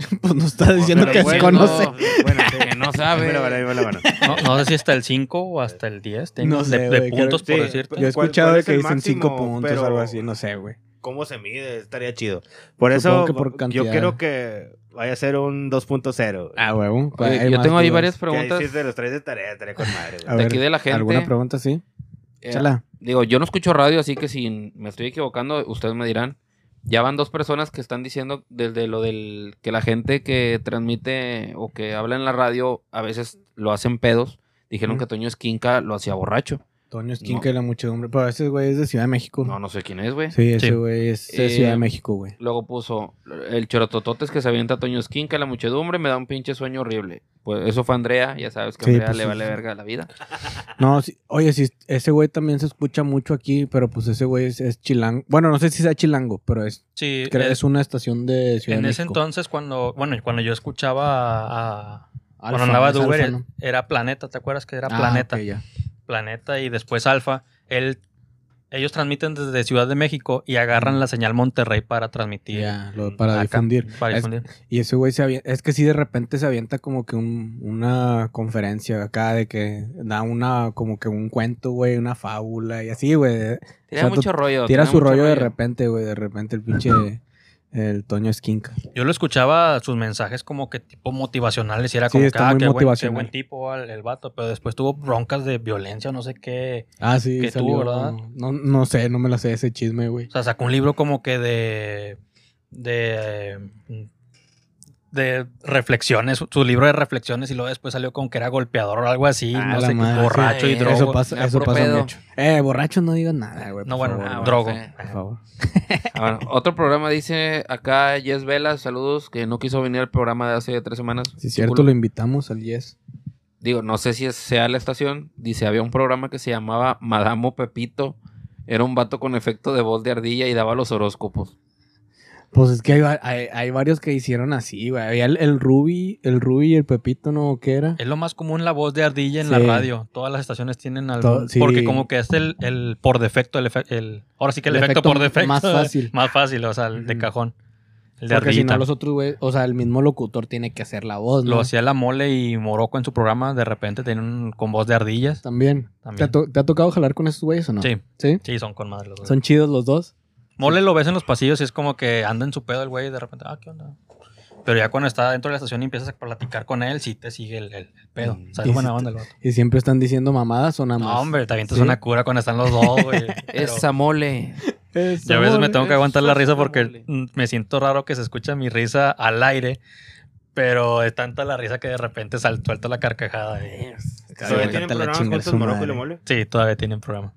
Pues no está diciendo Pero que bueno, conoce. no, Bueno, sí. que no sabe. No, no sé si hasta el 5 o hasta el 10. tengo No sé, de, puntos, creo- por sí, decirte. Yo he ¿Cuál- escuchado es que dicen 5 máximo? puntos Pero- o algo así, no sé, güey. ¿Cómo se mide? Estaría chido. Por Supongo eso, que por yo quiero que vaya a ser un 2.0. Ah, huevo. Yo tengo ahí dudas. varias preguntas sí se los traes de tarea, tarea con madre. A de ver, aquí de la gente. ¿Alguna pregunta, sí? Eh, Échala. Digo, yo no escucho radio, así que si me estoy equivocando, ustedes me dirán. Ya van dos personas que están diciendo desde lo del que la gente que transmite o que habla en la radio a veces lo hacen pedos. Dijeron que Toño Esquinca lo hacía borracho. Toño Esquinca y la muchedumbre. Pero ese güey es de Ciudad de México. No, no sé quién es, güey. Sí, ese Sí. güey es de Eh, Ciudad de México, güey. Luego puso el chorotototes que se avienta Toño Esquinca, la muchedumbre, me da un pinche sueño horrible. Pues eso fue Andrea, ya sabes que Sí, Andrea pues le vale sí. verga la vida. No, sí, oye, sí, ese güey también se escucha mucho aquí, pero pues ese güey es, es chilango. Bueno, no sé si sea chilango, pero es, Sí, creo- es una estación de Ciudad en de ese México. entonces, cuando, bueno, cuando yo escuchaba a, a- Alfa, cuando andaba es de Uber, Alfa, ¿no? era Planeta, ¿te acuerdas que era Ah, Planeta? ok, ya. Planeta y después Alfa. Él, ellos transmiten desde Ciudad de México y agarran la señal Monterrey para transmitir. Ya, lo- para acá, difundir. Para Es- difundir. Y ese güey se avienta, es que sí de repente se avienta como que un- una conferencia acá de que da una, como que un cuento, güey, una fábula y así, güey. Tira O sea, mucho rollo. Tira su mucho rollo de repente, güey, de repente el pinche, el Toño Esquinca. Yo lo escuchaba sus mensajes como que tipo motivacionales y era Sí, como que, ah, qué buen, qué motivacional. buen tipo el, el vato, pero después tuvo broncas de violencia, no sé qué. Ah, sí, Que salió, tuvo, ¿verdad? No, no sé, no me la sé ese chisme, güey. O sea, sacó un libro como que de. de. De reflexiones, su libro de reflexiones y luego después salió como que era golpeador o algo así, Ah, no sé, madre, borracho sí. y drogo. Eso pasa, eso pasa mucho. Eh, borracho no digas nada, güey. No, bueno, favor, güey, drogo. sí. por favor. Ah, bueno, otro programa dice acá Yes Vela, saludos, que no quiso venir al programa de hace tres semanas. Si es cierto, Culo. lo invitamos al Yes. Digo, no sé si es- sea la estación. Dice, había un programa que se llamaba Madamo Pepito. Era un vato con efecto de voz de ardilla y daba los horóscopos. Pues es que hay, hay, hay varios que hicieron así, güey. Había el, el Ruby, el Ruby y el Pepito, ¿no? ¿Qué era? Es lo más común la voz de ardilla en Sí. la radio. Todas las estaciones tienen algo. Sí. Porque como que es el, el por defecto, el, efe- el ahora sí que el, El efecto, efecto por defecto. más fácil. Más fácil, o sea, el de cajón. El de Porque si ardillita. no, los otros, güey, o sea, el mismo locutor tiene que hacer la voz, ¿no? Lo hacía la mole y Morocco en su programa, de repente tienen un- con voz de ardillas. También. ¿Te, También. ha to- te ha tocado jalar con esos güeyes o no? Sí, ¿Sí? sí, son con madre los dos. ¿Son chidos los dos? Mole lo ves en los pasillos y es como que anda en su pedo el güey y de repente, ah, ¿qué onda? Pero ya cuando está dentro de la estación y empiezas a platicar con él, sí te sigue el, el- el pedo. Mm. O sea, Y es buena si onda el vato. ¿Y siempre están diciendo mamadas o nada más? No, hombre, te avientas ¿Sí? una cura cuando están los dos, güey. Pero Esa mole. Eso, Yo a veces me tengo que aguantar la risa porque mole. me siento raro que se escucha mi risa al aire, pero es tanta la risa que de repente sal- suelto la carcajada. y- ¿Todavía tienen te juntos Morocco y mole? Sí, todavía tienen programa.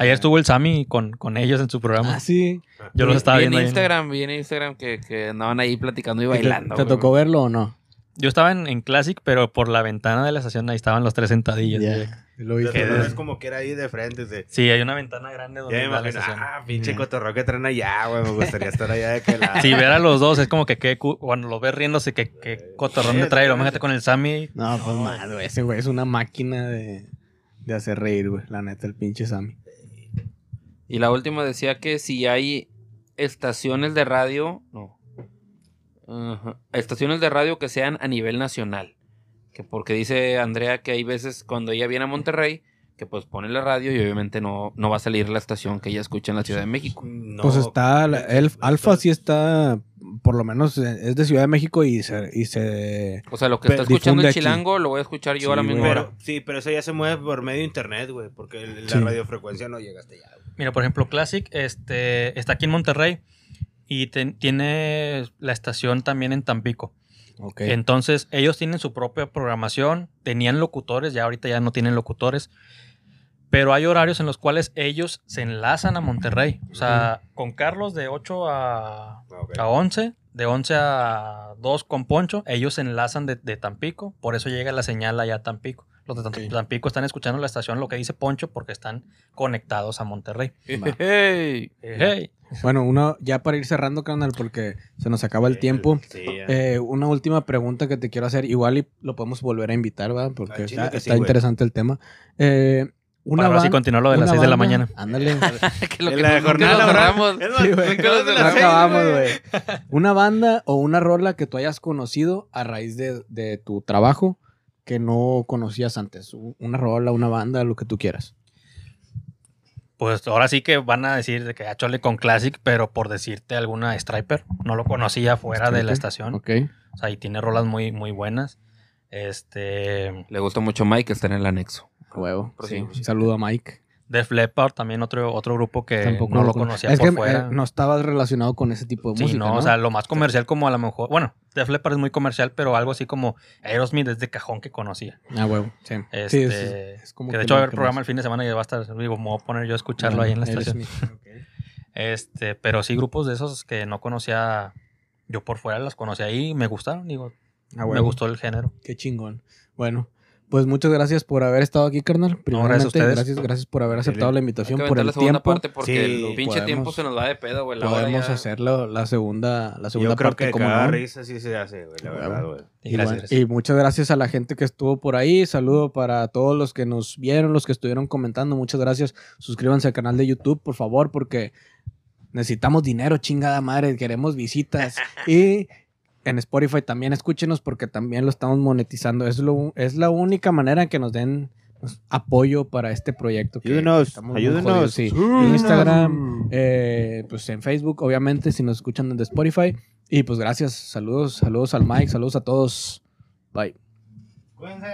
Ayer estuvo el Sammy con, con ellos en su programa. Ah, sí. Yo los estaba vi viendo en ahí. Instagram, vi en Instagram que, que andaban ahí platicando y ¿Te- bailando. ¿Te, tocó verlo o no? Yo estaba en, en Classic, pero por la ventana de la estación ahí estaban los tres sentadillos. Ya, güey. Lo. Qué des- maneras, como que era ahí de frente. Sí, hay una ventana grande donde Ya me da la estación. ah, pinche Ya. cotorreo que traen allá, güey. Me gustaría estar allá de aquel lado. Si ver a los dos es como que qué cu- cuando los ves riéndose, que qué cotorrón Sí, me trae. Lo imagínate con el Sammy. No, pues No. mal, güey. Ese güey es una máquina de, de hacer reír, güey. La neta, el pinche Sammy. Y la última decía que si hay estaciones de radio, no. Ajá. Estaciones de radio que sean a nivel nacional. Que porque dice Andrea que hay veces cuando ella viene a Monterrey, que pues pone la radio y obviamente no, no va a salir la estación que ella escucha en la Ciudad de México. No, pues está, la- el, Alfa sí está por lo menos eh, es de Ciudad de México y se, y se O sea, lo que está escuchando el aquí. chilango lo voy a escuchar yo Sí, ahora mismo. güey. Pero, sí, pero eso ya se mueve por medio de internet, güey, porque la Sí. radiofrecuencia no llega hasta allá. Mira, por ejemplo, Classic este, está aquí en Monterrey y tiene la estación también en Tampico. Ok. Entonces, ellos tienen su propia programación, tenían locutores, ya ahorita ya no tienen locutores, pero hay horarios en los cuales ellos se enlazan a Monterrey. O sea, con Carlos de 8 a, Ok. a 11, de 11 a 2 con Poncho, ellos se enlazan de, de Tampico, por eso llega la señal allá a Tampico. Los de. Tampico están escuchando la estación, lo que dice Poncho, porque están conectados a Monterrey. Va. Hey. Hey. Bueno, uno, ya para ir cerrando, carnal, porque se nos acaba el tiempo. Sí. Eh, una última pregunta que te quiero hacer, igual y lo podemos volver a invitar, ¿verdad? Porque está, sí, interesante el tema. Eh, una Para ahora sí ban- continuar lo de las una 6 de la banda- mañana. Ándale. que lo En que la de nunca jornada lo Sí, acabamos, güey. güey. Una banda o una rola que tú hayas conocido a raíz de, de tu trabajo que no conocías antes. Una rola, una banda, lo que tú quieras. Pues ahora sí que van a decir de que a Chole con Classic, pero por decirte alguna Striper, no lo conocía fuera de la estación. Ok. O sea, y tiene rolas muy, muy buenas. Este. Le gusta mucho Mike, está en el anexo. Huevo. Sí. saludo a Mike. Def Leppard, también otro, otro grupo que Tampoco no lo con- conocía Es por que fuera. eh, no estabas relacionado con ese tipo de sí, música. no, ¿no? o sea, lo más comercial como a lo mejor. Bueno, Def Leppard es muy comercial, pero algo así como Aerosmith es de cajón que conocía. Ah, huevo. Sí. Este, Sí, es- es como que de hecho va a haber programa el fin de semana y va a estar, digo, me voy a poner yo a escucharlo ahí en la estación. Este, pero sí, grupos de esos que no conocía yo por fuera, los conocí ahí y me gustaron, digo, Ah, me gustó el género. Qué chingón. Bueno, pues muchas gracias por haber estado aquí, carnal. Primeramente, gracias a ustedes. Gracias, gracias por haber aceptado la Hay invitación, que por el la segunda tiempo. parte porque Sí, el pinche podemos- tiempo se nos va de pedo, güey. La Podemos ya- hacerlo la segunda, la segunda Yo creo parte que como cada no. risa sí se hace, güey, la verdad, güey. Y Y, gracias. bueno, y muchas gracias a la gente que estuvo por ahí. Saludo para todos los que nos vieron, los que estuvieron comentando. Muchas gracias. Suscríbanse al canal de YouTube, por favor, porque necesitamos dinero, chingada madre. Queremos visitas. y en Spotify también escúchenos porque también lo estamos monetizando. Es, lo, es la única manera en que nos den pues, apoyo para este proyecto. que Ayúdenos, ayúdenos. sí. Instagram, eh, pues en Facebook, obviamente, si nos escuchan desde Spotify. Y pues gracias, saludos, saludos al Mike, saludos a todos. Bye. Cuídense.